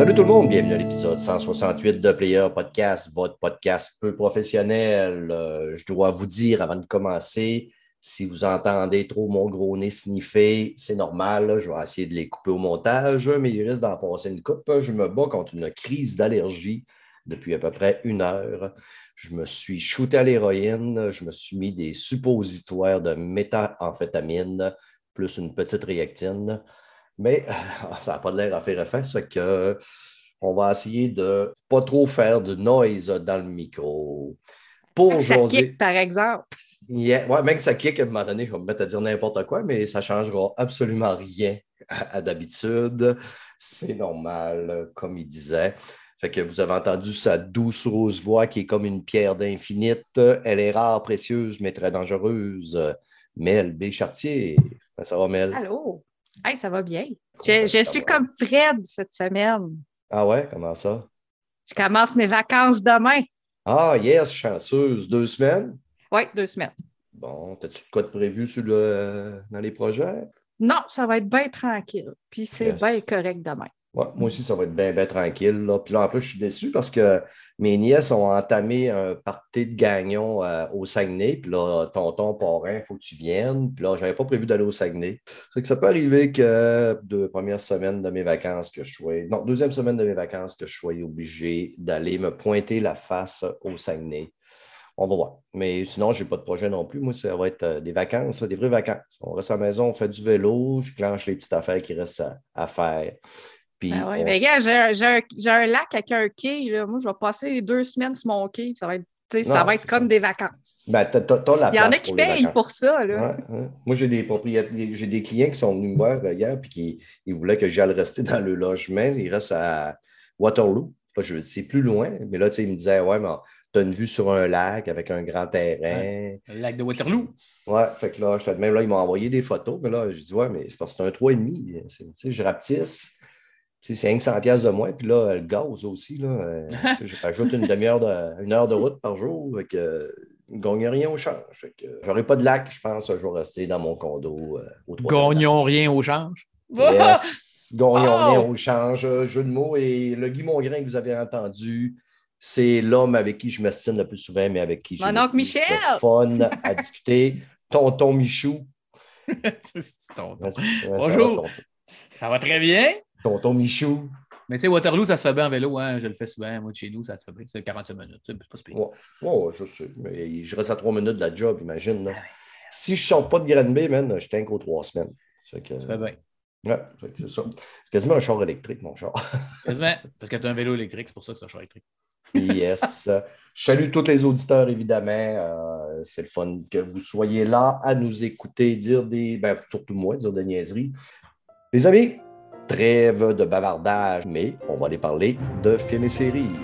Salut tout le monde, bienvenue à l'épisode 168 de Player Podcast, votre podcast peu professionnel. Euh, je dois vous dire avant de commencer, si vous entendez trop mon gros nez sniffer, c'est normal, je vais essayer de les couper au montage, mais il risque d'en passer une coupe. Je me bats contre une crise d'allergie depuis à peu près une heure. Je me suis shooté à l'héroïne, je me suis mis des suppositoires de méthamphétamine plus une petite réactine. Mais ça n'a pas l'air à faire effet, ce que on va essayer de pas trop faire de noise dans le micro. Pour Ça jaser- kick, par exemple. Yeah. Ouais, même que ça kick, à un moment donné, je vais me mettre à dire n'importe quoi, mais ça ne changera absolument rien à, à d'habitude. C'est normal, euh, comme il disait. Fait que vous avez entendu sa douce rose voix qui est comme une pierre d'infinite. Elle est rare, précieuse, mais très dangereuse. Mel B. Chartier. Ben, ça va, Mel? Allô? Hey, ça va bien. Je, je suis comme Fred cette semaine. Ah ouais, comment ça? Je commence mes vacances demain. Ah, yes, chanceuse. Deux semaines? Oui, deux semaines. Bon, t'as-tu de quoi de prévu sur le, dans les projets? Non, ça va être bien tranquille. Puis c'est Yes. bien correct demain. Ouais, moi aussi, ça va être bien, bien tranquille. Là. Puis là, en plus, je suis déçu parce que mes nièces ont entamé un party de gagnon euh, au Saguenay. Puis là, tonton, parrain, il faut que tu viennes. Puis là, je n'avais pas prévu d'aller au Saguenay. C'est que ça peut arriver que deux premières semaines de mes vacances que je sois. Non, deuxième semaine de mes vacances que je sois obligé d'aller me pointer la face au Saguenay. On va voir. Mais sinon, je n'ai pas de projet non plus. Moi, ça va être euh, des vacances, des vraies vacances. On reste à la maison, on fait du vélo, je clenche les petites affaires qui restent à faire. Puis Ah ouais, on mais gars, j'ai un, j'ai un- lac avec un quai. Là. Moi, je vais passer deux semaines sur mon quai. Ça va être, tu sais, ça va être comme ça. des vacances. Ben, t'as, t'as- t'as la Il y en a qui payent pour ça. Là. Ouais, ouais. Moi, j'ai des propriétaires, j'ai des clients qui sont venus me voir hier puis qui ils voulaient que j'aille rester dans le logement. Ils restent à Waterloo. Là, je c'est plus loin, mais là, tu sais, ils me disaient Ouais, mais tu as une vue sur un lac avec un grand terrain. Le lac de Waterloo. Ouais, fait que là, je fais même là, ils m'ont envoyé des photos, mais là, je dis Ouais, mais c'est parce que c'est un 3,5. C'est- Tu sais, je rapetisse. C'est 500 pièces de moins. Puis là, le gaz aussi, là, euh, rajoute une demi-heure de, une heure de route par jour. Fait que, euh, je ne gagne rien au change. Euh, j'aurai pas de lac, je pense. Je vais rester dans mon condo euh, au troisième Gagnons rien au change? Yes. Gagnons Oh! rien au change. Jeu de mots. Et le Guy Mongrain que vous avez entendu, c'est l'homme avec qui je m'estime le plus souvent, mais avec qui j'ai le Michel! de fun à discuter. Tonton Michou. C'est ton- Ouais, c'est- ouais, ça va, Bonjour. tonton. Ça va très bien? Tonton Michou. Mais tu sais, Waterloo, ça se fait bien en vélo. Hein? Je le fais souvent. Moi, de chez nous, ça se fait bien. C'est 45 minutes. C'est pas si. Ouais, ouais, je sais. Mais je reste à trois minutes de la job, imagine. là. Ah ouais. Si je ne sors pas de Granby, man, je tiens qu'aux trois semaines. Fait que- Ça fait bien. Ouais, c'est ça. C'est quasiment un char électrique, mon char. Quasiment. Parce que tu as un vélo électrique, c'est pour ça que c'est un char électrique. yes. Je salue tous les auditeurs, évidemment. Euh, c'est le fun que vous soyez là à nous écouter, dire des. Ben, surtout moi, dire des niaiseries. Les amis, trêve de bavardage, mais on va aller parler de films et séries.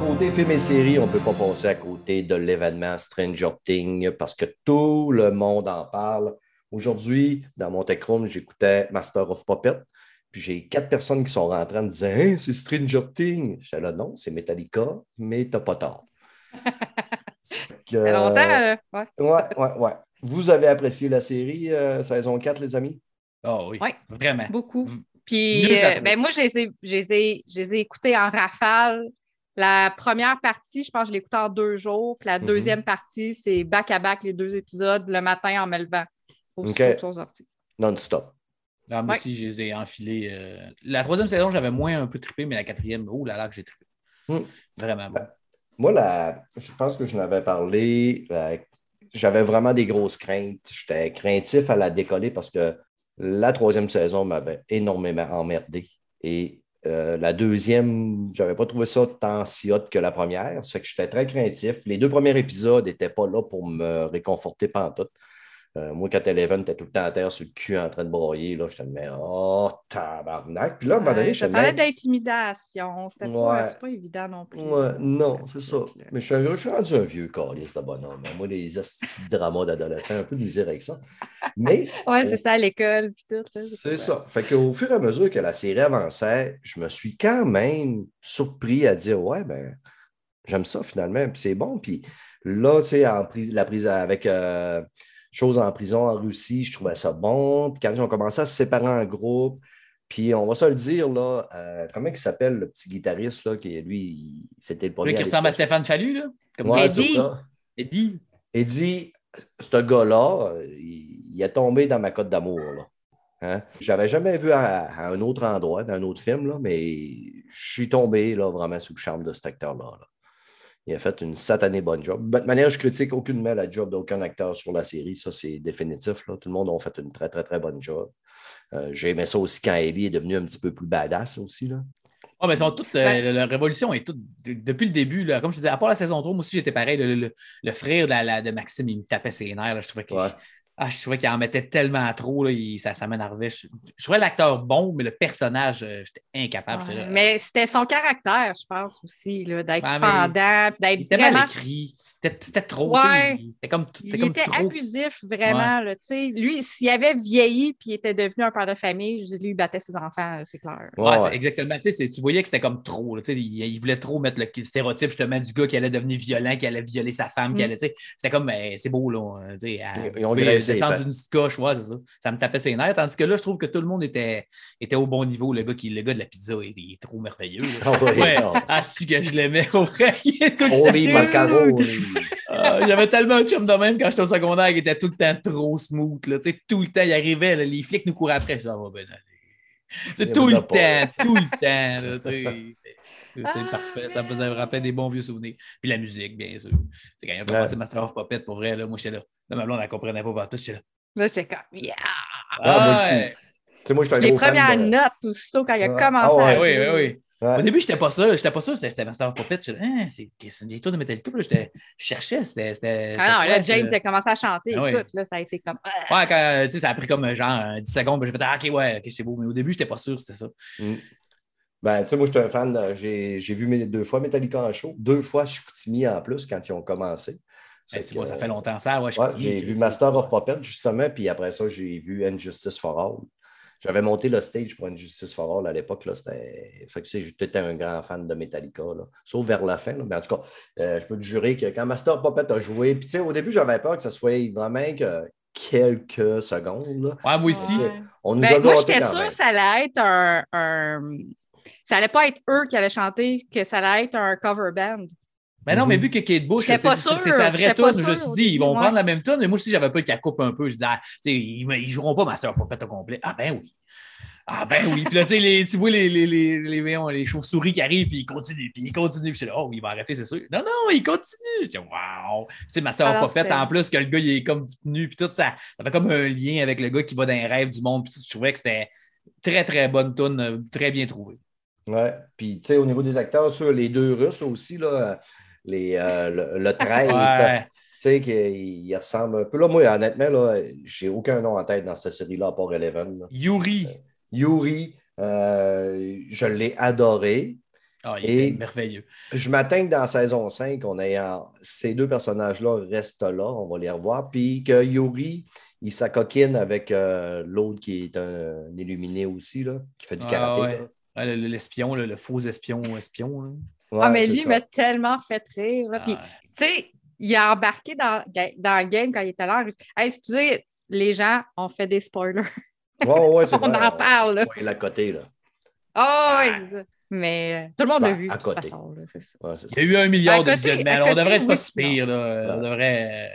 Côté films et séries, on ne peut pas passer à côté de l'événement Stranger Things parce que tout le monde en parle. Aujourd'hui, dans mon tech room, j'écoutais Master of Puppet. Puis j'ai quatre personnes qui sont rentrées en me disant Hein, c'est Stranger Things? J'étais là, non, c'est Metallica, mais t'as pas tort. Ça fait que, Ça fait longtemps. là. Ouais. Ouais, ouais, ouais. Vous avez apprécié la série euh, saison 4, les amis? Oh oui. Ouais. Vraiment. Beaucoup. Puis, euh, ben, moi, je les, ai, je, les ai, je les ai écoutés en rafale. La première partie, je pense que je l'ai écoutée en deux jours. Puis la Mhm. deuxième partie, c'est back-à-back les deux épisodes le matin en me levant. Aussitôt Ok. qu'ils sont sortis. Non-stop. Ah, moi Ouais. aussi, je les ai enfilés. euh, La troisième saison, j'avais moins un peu trippé, mais la quatrième, oh là là, que j'ai trippé. Hmm. Vraiment bon. Moi, la... je pense que je n'avais parlé. euh, J'avais vraiment des grosses craintes. J'étais craintif à la décoller parce que la troisième saison m'avait énormément emmerdé. Et euh, la deuxième, je n'avais pas trouvé ça tant si hot que la première. C'est que j'étais très craintif. Les deux premiers épisodes n'étaient pas là pour me réconforter pantoute. Euh, moi, quand Eleven était tout le temps à terre sur le cul en train de broyer, là, j'étais mais oh, tabarnak. Puis là, à un moment donné, Ouais, je parlait mais- d'intimidation. C'était Ouais. pas, évident non plus. Ouais, non, c'est ça. Mais je suis, je suis rendu un vieux calice de bonhomme. hein. Moi, les petits dramas d'adolescents, un peu de misère avec ça. Mais Ouais, c'est ça à l'école. puis tout. c'est ça. Fait qu'au fur et à mesure que la série avançait, je me suis quand même surpris à dire Ouais, ben, j'aime ça finalement, puis c'est bon. Puis là, tu sais, la prise avec euh, Chose en prison en Russie, je trouvais ça bon. Puis quand ils ont commencé à se séparer en groupe, puis on va se le dire, là, euh, comment il s'appelle le petit guitariste, là, qui lui, c'était le premier. Lui qui ressemble à Stéphane Fallu, là? Comme Ouais, Eddie. ça. Eddie. Eddie, ce gars-là, il, il est tombé dans ma cote d'amour. là. Hein? Je l'avais jamais vu à, à un autre endroit, dans un autre film, là, mais je suis tombé là, vraiment sous le charme de cet acteur-là. là. Il a fait une satanée bonne job. De toute manière, je critique aucunement la job d'aucun acteur sur la série. Ça, c'est définitif. là. Tout le monde a fait une très, très, très bonne job. Euh, J'ai aimé ça aussi quand Ellie est devenue un petit peu plus badass aussi. Là. Oh, mais ils sont toutes, euh, Ben- la révolution est toute, de- depuis le début, là, comme je disais, à part la saison 3, moi aussi j'étais pareil. Le, le- le frère de, la- la- de Maxime, il me tapait ses nerfs. là. je trouvais Ouais. Ah, je trouvais qu'il en mettait tellement trop. Là, il- ça ça m'énervait. Je, je trouvais l'acteur bon, mais le personnage, euh, j'étais incapable. Ouais, là, Mais c'était son caractère, je pense aussi, là, d'être Ouais, fendant, d'être était mal vraiment. écrit. C'était trop. Ouais. C'était comme, Il comme était trop. abusif, vraiment. là, tu sais. lui, s'il avait vieilli puis il était devenu un père de famille, je dis, lui, il battait ses enfants, euh, c'est clair. Ouais, Ouais, exactement. Tu, voyais que c'était comme trop. là, il, il voulait trop mettre le, stéréotype justement du gars qui allait devenir violent, qui allait violer sa femme, qui Mm. allait. C'était comme ben, c'est beau, là. euh, Ils- ont descendre d'une petite coche, ouais, c'est ça. Ça me tapait ses nerfs. Tandis que là, je trouve que tout le monde était, était au bon niveau. Le gars, qui, le gars de la pizza, il, il est trop merveilleux. Ah oui, Ouais, non. ah, si que je l'aimais, au vrai, il est tout le Ah, J'avais tellement de chum de même quand j'étais au secondaire qui était tout le temps trop smooth. Là. Tu sais, Tout le temps, il arrivait, là, les flics nous couraient après. Je disais, Ah, va bien aller. Il tout le temps, tout le temps. C'est Ah. parfait, ça me faisait me rappeler des bons vieux souvenirs. Puis la musique, bien sûr. C'est quand ils ont commencé Ouais. Master of Puppet, pour vrai, là, moi j'étais là. Là, ma blonde, elle ne comprenait pas partout. J'étais là. Là, j'étais comme, yeah! Ah, moi aussi. ouais. Moi, un Les gros fan premières de- notes, aussitôt, quand il a commencé Ah à. Oui, oui, oui. Ouais. Au début, j'étais pas sûr. J'étais pas sûr c'était Master of Puppet. J'étais ah, c'est c'est des tours de Metallica. Puis là, j'étais- je cherchais. C'était. c'était- Ah non, là, James a commencé à chanter. Ah ouais. Écoute, là, ça a été comme. ah. Ouais, quand, tu sais, ça a pris comme genre euh, 10 secondes, puis j'ai fait Ah, ok, ouais, ok, c'est beau. Mais au début, j'étais pas sûr que c'était ça. Mm. Ben, tu sais, moi, je suis un fan. J'ai j'ai vu mes deux fois Metallica en show, deux fois Chicoutimi en plus quand ils ont commencé. Ben, Fait c'est que, moi, ça fait longtemps ça. Ouais, je j'ai vu Master of Puppet, justement, puis après ça, j'ai vu Injustice for All. J'avais monté le stage pour Injustice for All à l'époque. là, C'était. Fait que, tu sais, j'étais un grand fan de Metallica, là. sauf vers la fin. là. Mais en tout cas, euh, je peux te jurer que quand Master Puppet a joué, puis tu sais, au début, j'avais peur que ça soit vraiment que quelques secondes. là. Ouais, moi aussi. Ouais. On nous Ben, a moi, j'étais sûre que ça allait être un, un- Ça allait pas être eux qui allaient chanter, que ça allait être un cover band. Mais non, mais Mhm. vu que Kate Bush, c'est sa vraie tune, je me suis dit, ils vont prendre la même tune, mais moi aussi, j'avais peur qu'elle coupe un peu. Je disais, ah, ils, ils joueront pas Master of Puppet au complet. Ah, ben oui. Ah, ben oui. Puis là, tu sais, les- tu vois les, les, les, les, chauves-souris qui arrivent, puis ils continuent, puis ils continuent. Puis je suis là, oh, il va arrêter, c'est sûr. Non, non, il continue. Je dis, wow. Tu sais, Master of Alors, Puppet, c'était- en plus, que le gars, il est comme nu, puis tout ça. Ça fait comme un lien avec le gars qui va dans les rêves du monde. Puis tout. Je trouvais que c'était très, très bonne tune, euh, très bien trouvée. Ouais. Puis, tu sais, au niveau des acteurs, sur les deux Russes aussi, là, les, euh, le, le Ouais. tu sais, qu'il il ressemble un peu. Là, moi, honnêtement, là, j'ai aucun nom en tête dans cette série-là, à part Eleven. là. Yuri. Yuri, euh, je l'ai adoré. Ah, il Et- était merveilleux. Je m'attends que dans saison 5, on ait en- ces deux personnages-là restent là, on va les revoir. Puis que Yuri, il s'acoquine avec euh, l'autre qui est un, illuminé aussi, là, qui fait du Ah, karaté. ouais. Ouais, L'espion, le, le faux espion, espion. là. Ouais, ah, mais lui, il m'a tellement fait rire. Puis, Ah, tu sais, il a embarqué dans, dans le game quand il était là. Hey, excusez, les gens ont fait des spoilers. Ouais, ouais, c'est On vrai, en parle, là. Ouais, la côté, là. Ah, ouais, c'est ça. Mais euh, tout le monde l'a vu, à de toute côté. façon. là, c'est ça. Il y a eu un milliard À de visionnements. à. On devrait être pas oui, si pire. là. On devrait.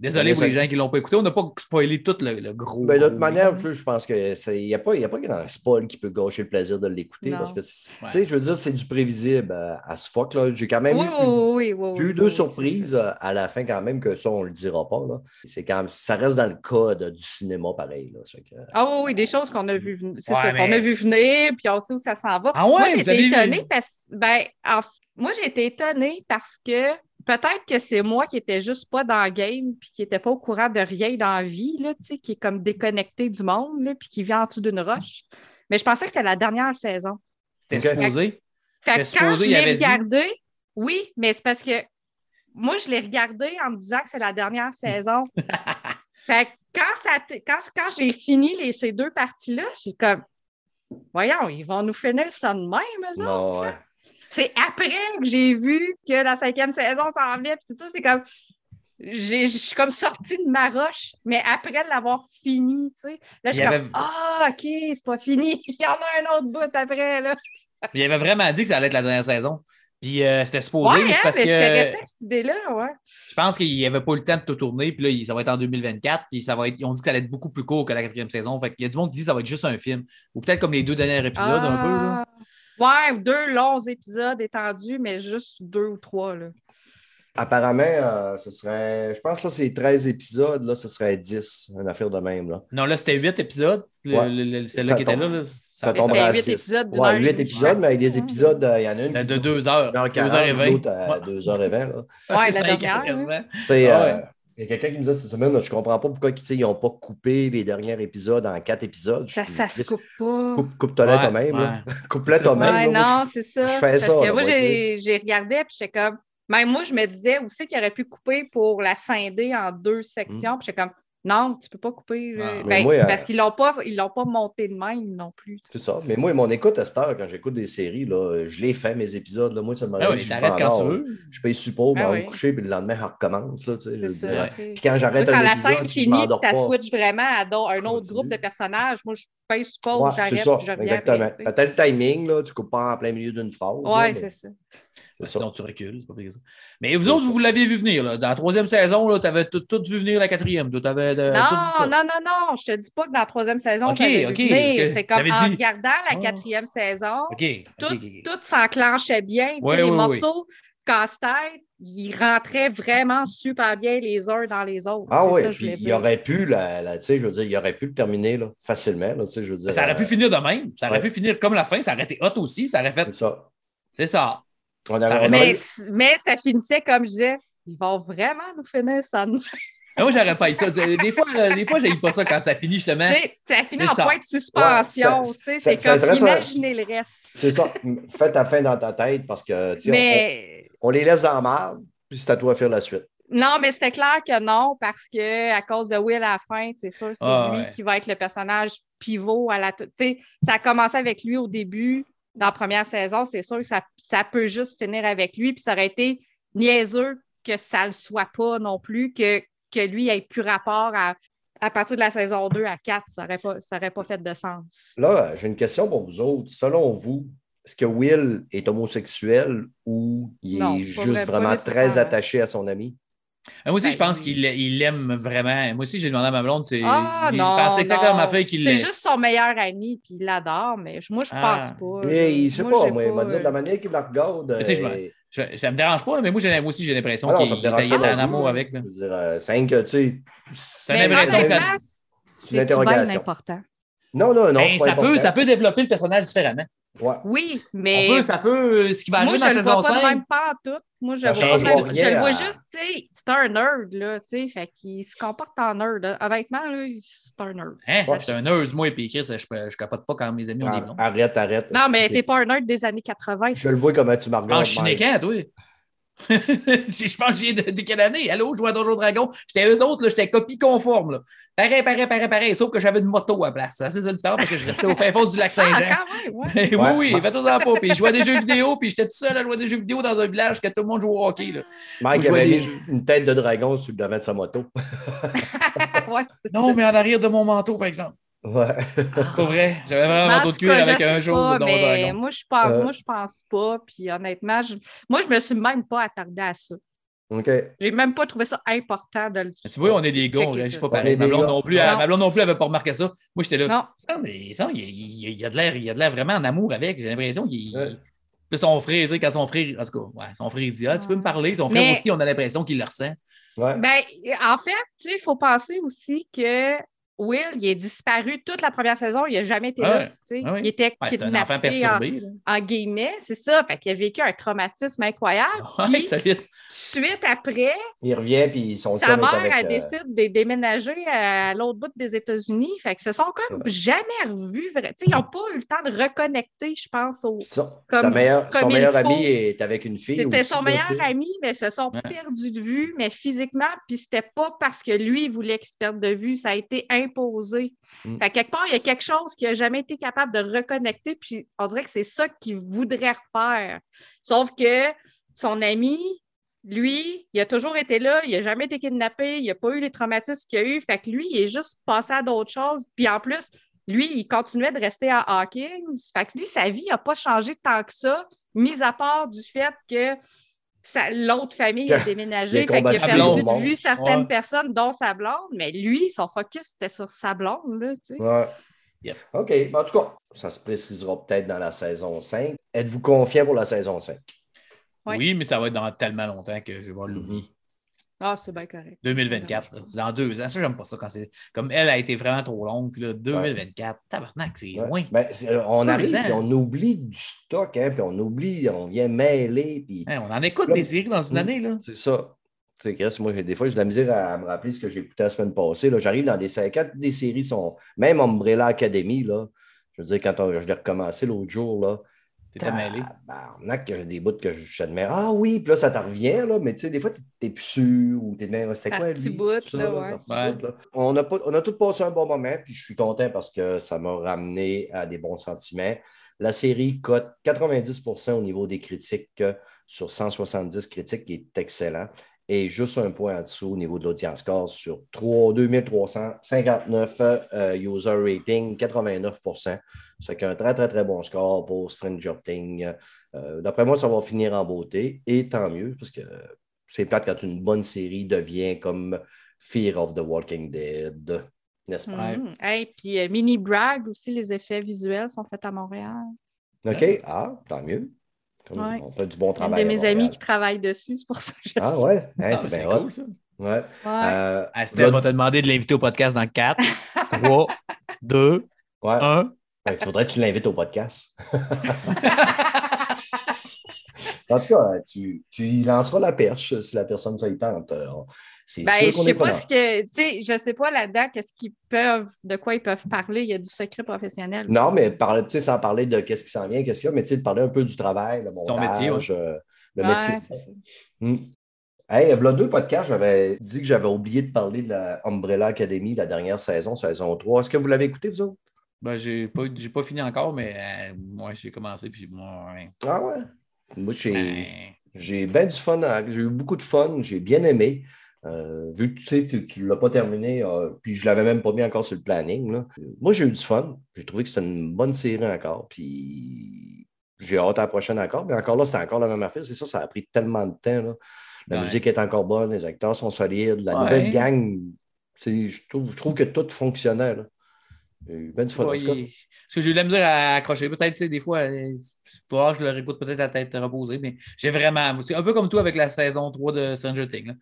Désolé pour les gens qui ne l'ont pas écouté. On n'a pas spoilé tout le, le gros. Ben, de toute gros- manière, je pense qu'il n'y a pas, y a pas un spoil qui peut gâcher le plaisir de l'écouter. Parce que, tu sais, je veux dire, c'est du prévisible à ce fuck. là. J'ai quand même Oui, eu, oui, oui, oui, j'ai eu oui, deux oui, surprises à la fin, quand même, que ça, on ne le dira pas. là. C'est quand même, ça reste dans le code du cinéma, pareil. Là. Que- Ah oui, oui, des choses qu'on a vu venir. C'est Ouais, ça, qu'on mais- a vu venir, puis on sait où ça s'en va. Ah ouais, moi, vu? étonnée parce ben, en moi, j'ai été étonnée parce que peut-être que c'est moi qui étais juste pas dans le game puis qui était pas au courant de rien dans la vie, là, tu sais, qui est comme déconnecté du monde, là, puis qui vit en dessous d'une roche. Mais je pensais que c'était la dernière saison. C'était supposé. Fait que C'était quand je l'ai dit. regardé, oui, mais c'est parce que moi, je l'ai regardé en me disant que c'est la dernière saison. fait que quand, ça t- quand, quand j'ai fini les, ces deux parties-là, j'ai comme, voyons, ils vont nous finir ça de même, eux autres. C'est après que j'ai vu que la cinquième saison s'en venait, puis tout ça, c'est comme. Je suis comme sortie de ma roche, mais après l'avoir fini, tu sais. Là, je suis comme Ah, OK, c'est pas fini. Il y en a un autre bout après, là. Il avait vraiment dit que ça allait être la dernière saison. Puis euh, c'était supposé, Ouais, mais c'est hein, parce mais que j'étais restée avec cette idée-là, ouais. je pense qu'il n'y avait pas le temps de tout tourner. Puis là, ça va être en 2024. Puis ça va être, ils ont dit que ça allait être beaucoup plus court que la quatrième saison. Fait qu'il y a du monde qui dit que ça va être juste un film. Ou peut-être comme les deux derniers épisodes, un peu. Là. Ouais, deux longs épisodes étendus, mais juste deux ou trois, là. Apparemment, euh, ce serait. Je pense que là, c'est 13 épisodes, là, ce serait 10, une affaire de même. Là. Non, là, c'était huit épisodes. Le, Ouais. le- le- celle-là qui était là. là, Ça ça tombe c'était à huit 6. épisodes Ouais, heure et 8 demie. épisodes, mais avec des épisodes, euh, il y en a une. de, qui de dure deux heures. une heure Deux heures et 40, vingt. l'autre à Ouais. 2h20. Là. Ah, Ouais, c'est la dernière, il y a quelqu'un qui me disait cette semaine, je comprends pas pourquoi ils n'ont pas coupé les derniers épisodes en quatre épisodes. Ça, ça se coupe pas. Coupe, coupe-toi là Ouais, toi-même. là. ouais. Coupe-la toi-même. Ouais, non, c'est ça. je fais Parce ça, que là, moi, moi, j'ai regardé, puis j'étais comme. Même moi, je me disais aussi qu'il aurait pu couper pour la scinder en deux sections. Puis j'étais comme, non, tu peux pas couper. là. Ah. Ben, euh, Parce qu'ils l'ont pas, ils l'ont pas monté de même non plus. C'est ça. Mais moi, mon écoute à cette heure, quand j'écoute des séries, là, je les fais, mes épisodes. Là. Moi, ça me Ah oui, quand tu veux. Je paye support, Ah oui. me coucher, puis le lendemain, je recommence. Là, tu sais, je C'est veux ça. Puis quand j'arrête un quand la épisode, scène finit, puis ça pas. switch vraiment à un autre Continue. groupe de personnages, moi, je paye support, Ouais, j'arrête, je reviens exactement. tu. T'as tel timing, là, tu coupes pas en plein milieu d'une phrase. mais c'est ça. Sinon, tu recules, c'est pas pire ça. Mais vous autres, vous l'aviez vu venir. Là. Dans la troisième saison, tu avais tout, tout vu venir la quatrième. Euh, tout vu Non, non, non, non, je te dis pas que dans la troisième saison, Ok, j'avais vu ok, venir. parce que c'est comme en dit- regardant la Ah. quatrième saison, OK. tout, tout s'enclenchait bien. Ouais, les ouais, ouais. morceaux casse-tête, ils rentraient vraiment super bien les uns dans les autres. Ah oui, ça, je puis il aurait pu, la, la- tu sais, je veux dire, il aurait pu le terminer là, facilement. Là, tu sais, je veux dire, Ça aurait pu euh, finir de même. Ça aurait ouais. pu finir comme la fin. Ça aurait été hot aussi. Ça aurait fait. C'est ça. C'est ça. On Ça avait, aurait on mais, ça finissait comme je disais, ils vont vraiment nous finir ça. moi, j'aurais pas eu ça. Des fois, des fois j'ai pas ça quand ça finit, justement. Ça finit en ça. point de suspension. Ouais, c'est comme imaginez le reste. C'est ça. Fais ta fin dans ta tête parce que, tu sais, on- Mais on, on les laisse dans la marde, puis c'est à toi de faire la suite. non, mais c'était clair que non, parce que à cause de Will à la fin, c'est sûr, c'est Ah, lui ouais. qui va être le personnage pivot à la. Tu sais, ça a commencé avec lui au début, dans la première saison, c'est sûr que ça, ça peut juste finir avec lui, puis ça aurait été niaiseux que ça ne le soit pas non plus, que, que lui ait plus rapport à, à partir de la saison 2 à 4, ça n'aurait pas, ça aurait pas fait de sens. Là, j'ai une question pour vous autres. Selon vous, est-ce que Will est homosexuel ou il Non, est juste vrai- vraiment très attaché à son ami? Euh, Moi aussi, Ben, je pense il- qu'il il l'aime vraiment. Moi aussi, j'ai demandé à ma blonde. c'est- Ah il non, pensait exactement ma fille qu'il C'est juste son meilleur ami, puis il l'adore, mais moi, je Ah. pense pas. Et je sais Moi, pas, moi, il m'a dit de la euh, manière qu'il la regarde. Tu sais, je me- euh, Je- ça me dérange pas, mais moi, moi aussi, j'ai l'impression ah qu'il pas en amour avec. là. Je veux dire, euh, c'est que, tu sais, C'est Mais une impression que ça- c'est une interrogation. important? Non, non, non, Ben, ça, peut, ça peut développer le personnage différemment. Ouais. Oui, On mais peut, ça peut, ce qui va moi, arriver je dans le saison vois pas de 5. même pas en tout. Moi, je, Ça vois pas- rien je le vois juste, tu sais, c'est un nerd, là, tu sais, fait qu'il se comporte en nerd. Honnêtement, là, c'est un nerd. Hein? Ouais. Je suis un nurse, moi, et puis Chris, je, je capote pas quand mes amis ont des Ah, blondes. Arrête, arrête. Non, mais C'est- t'es pas un nerd des années 80. Je le vois comment tu je suis Mike. né quand, toi? je pense que j'ai de, de quelle année? Allô, je jouais à Donjon Dragon. J'étais eux autres, là, j'étais copie conforme. Là. Pareil, pareil, pareil, pareil. Sauf que j'avais une moto à la place. C'est assez ça différent parce que je restais au fin fond du lac Ah, Saint-Jean. quand même, ouais. oui, Ouais. oui, faites-en pas. Puis je jouais à des jeux vidéo, puis j'étais tout seul à jouer à des jeux vidéo dans un village que tout le monde joue au hockey. Là. Mike avait des une tête de dragon sur le devant de sa moto. Ouais, Non, ça. mais en arrière de mon manteau, par exemple. Ouais. Pas vrai. J'avais vraiment un Mais en manteau de tout cuir cas, avec un jour pas, de Donjon mais moi, je pense, Euh. moi, je pense pas. Puis honnêtement, je... moi, je me suis même pas attardée à ça. OK. J'ai même pas trouvé ça important de le Mais Tu vois, on est des gars, on réagit pas pareil. Ma blonde non plus, Non. ma blonde non plus avait pas remarqué ça. Moi, j'étais là. Non. Ça, mais ça, il, il- il y a de l'air, il y a de l'air vraiment en amour avec. J'ai l'impression qu'il. Ouais. Puis son frère, tu sais, quand son frère, en tout cas, ouais, son frère dit Ah, tu peux me parler. Son frère Mais- aussi, on a l'impression qu'il le ressent. Ouais. Ben, en fait, tu sais, il faut penser aussi que Will, il est disparu toute la première saison. Il n'a jamais été Ouais. là. Ah oui. Il était Ouais, c'est un enfant kidnappé en, perturbé. en guillemets, c'est ça. Fait qu'il a vécu un traumatisme incroyable. Ouais, Puis, solide. suite après, Il revient, puis son sa mère, avec, elle euh, décide de déménager à l'autre bout des États-Unis. Fait que se sont comme jamais revus. vrai- Tu sais, ils n'ont pas eu le temps de reconnecter, je pense, au, ça. Comme- Sa meilleure- comme son il meilleur faut. ami est avec une fille. C'était son meilleur ami, mais ils se sont Ouais. perdus de vue, mais physiquement, puis c'était pas parce que lui, il voulait qu'ils se perdent de vue, ça a été imposé. Mm. Fait que quelque part, il y a quelque chose qu'il n'a jamais été capable de reconnecter, puis on dirait que c'est ça qu'il voudrait refaire. Sauf que son ami, lui, il a toujours été là, il n'a jamais été kidnappé, il n'a pas eu les traumatismes qu'il a eu, fait que lui, il est juste passé à d'autres choses. Puis en plus, lui, il continuait de rester à Hawkins. Fait que lui, sa vie n'a pas changé tant que ça, mis à part du fait que l'autre famille a déménagé. Fait qu'il a perdu de vue certaines Ouais. personnes, dont sa blonde, mais lui, son focus, c'était sur sa blonde. Là, tu sais. Ouais. Yep. OK. En tout cas, ça se précisera peut-être dans la saison 5. Êtes-vous confiant pour la saison 5? Ouais. Oui, mais ça va être dans tellement longtemps que je vais voir Mhm. l'oublier. Ah, c'est bien correct. 2024, là. c'est dans deux ans. Ça, j'aime pas ça quand c'est. Comme elle a été vraiment trop longue, puis là, 2024. Tabarnak, c'est Ouais. loin. Ben, c'est- euh, on arrive, puis on oublie du stock, hein, puis on oublie, on vient mêler, puis Hein, on en écoute Là- des séries dans une Mm. année, là. c'est ça. Tu sais, Chris, moi, j'ai- des fois, j'ai de la misère à, à me rappeler ce que j'ai écouté la semaine passée. là. J'arrive dans des séries, quand des séries sont. Même Umbrella Academy, là, je veux dire, quand on- je l'ai recommencé l'autre jour, là. T'étais mêlé. Tabarnak, il y a des bouts que je. Ah oui, puis là, ça t'en revient, là, mais tu sais, des fois, t'es- plus sûr ou t'es même. C'était quoi, lui? bouts, Ça, là, ouais. bouts, là. On a, pas- on a tous passé un bon moment, puis je suis content parce que ça m'a ramené à des bons sentiments. La série cote 90% au niveau des critiques euh, sur 170 critiques, qui est excellent. Et juste un point en dessous au niveau de l'audience score sur 3 2359 euh, user rating, 89 Ça fait qu'un très, très, très bon score pour Stranger Things. Euh, D'après moi, ça va finir en beauté. Et tant mieux, parce que c'est plate quand une bonne série devient comme Fear of the Walking Dead. N'est-ce pas? Ouais. Mhm. Hey, puis euh, Mini Bragg aussi, les effets visuels sont faits à Montréal. OK. Ah, tant mieux. Ouais. On fait du bon Une travail. de à mes amis qui travaillent dessus, c'est pour ça que je Ah ouais, Ah, c'est c'est bien cool, ça. Ouais. Ouais. Euh, Ah, Steph va te demander de l'inviter au podcast dans 4, 3, 2, ouais. 1. Ouais, Il faudrait que tu l'invites au podcast. en tout cas, tu, tu y lanceras la perche si la personne ça y tente. Euh, C'est Ben, sûr qu'on est pas ce que, tu sais, je sais pas là-dedans qu'est-ce qu'ils peuvent, de quoi ils peuvent parler. Il y a du secret professionnel. Non, mais parler, tu sais, sans parler de qu'est-ce qui s'en vient, qu'est-ce qu'il y a, mais tu sais, de parler un peu du travail, le Ton métier, euh, le Ouais, métier. c'est ça. Hmm. Hey, il y a deux podcasts, j'avais dit que j'avais oublié de parler de la Umbrella Academy, la dernière saison, saison 3. Est-ce que vous l'avez écouté, vous autres? Ben, j'ai pas, j'ai pas fini encore, mais euh, moi, j'ai commencé, puis moi, ouais. Ah ouais? Moi, j'ai. Ben, J'ai bien du fun, à- j'ai eu beaucoup de fun, j'ai bien aimé. Euh, vu que tu sais, tu ne l'as pas terminé, euh, puis je ne l'avais même pas mis encore sur le planning. là. Moi, j'ai eu du fun. J'ai trouvé que c'était une bonne série encore. Puis j'ai hâte à la prochaine encore. Mais encore là, c'était encore la même affaire. C'est ça, ça a pris tellement de temps. là. La Ouais. musique est encore bonne, les acteurs sont solides, la Ouais. nouvelle gang, c'est- je trouve, je trouve que tout fonctionnait. là. J'ai eu bien du fun. en ouais, tout cas. il- Parce que j'ai eu de la misère à accrocher. Peut-être, tu sais, des fois, euh, je le réécoute peut-être à tête reposée, mais j'ai vraiment. C'est un peu comme toi avec la saison 3 de Stranger Things.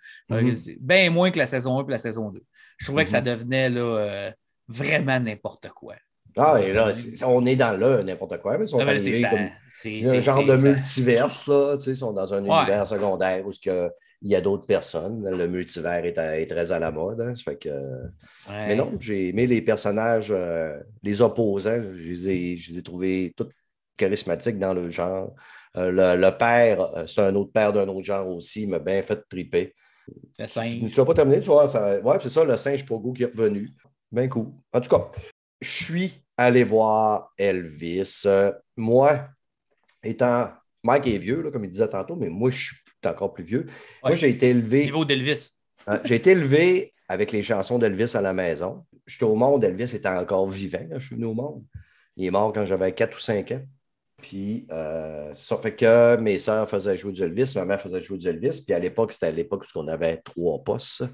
c'est Bien moins que la saison 1 et la saison 2. Je trouvais que ça Mhm. devenait là, euh, vraiment n'importe quoi. Ah, et là, on est dans le n'importe quoi, mais ils sont Non, mais c'est arrivés ça- comme- c'est- Il y a un genre de multiverse, là. Tu sais, ils sont dans un Ouais. univers secondaire où ce que- il y a d'autres personnes. Le multivers est, à- est très à la mode. hein. Fait que... Ouais. Mais non, j'ai aimé les personnages, euh, les opposants. Je les ai, je les ai trouvés tous charismatiques dans le genre. Euh, le, le père, euh, c'est un autre père d'un autre genre aussi, il m'a bien fait triper. Le Tu singe. ne l'as pas terminé, tu vois? Ça... Ouais, c'est ça, le singe Pogo qui est revenu. Bien cool. En tout cas, je suis allé voir Elvis. Euh, moi, étant. Mike est vieux, là, comme il disait tantôt, mais moi, je suis encore plus vieux. Moi, j'ai été élevé. Niveau d'Elvis. Hein, J'ai été élevé avec les chansons d'Elvis à la maison. J'étais au monde, Elvis était encore vivant quand je suis venu au monde. Il est mort quand j'avais 4 ou 5 ans. Puis, euh, ça fait que mes sœurs faisaient jouer du Elvis, ma mère faisait jouer du Elvis. Puis à l'époque, c'était à l'époque où on avait trois postes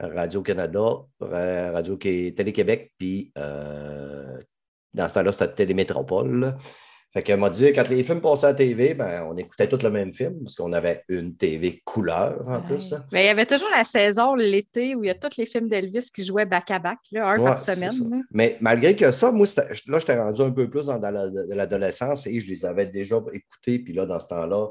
Radio-Canada, Ra- Radio Télé-Québec, puis euh, dans ce temps-là, c'était Télémétropole. Fait qu'elle m'a dit, quand les films passaient à la TV, ben, on écoutait tous le même film parce qu'on avait une TV couleur en plus. Mais il y avait toujours la saison, l'été, où il y a tous les films d'Elvis qui jouaient back-à-back, là, un Ouais, par semaine. là. Mais malgré que ça, moi, là, j'étais rendu un peu plus dans, l'adolescence et je les avais déjà écoutés. Puis là, dans ce temps-là,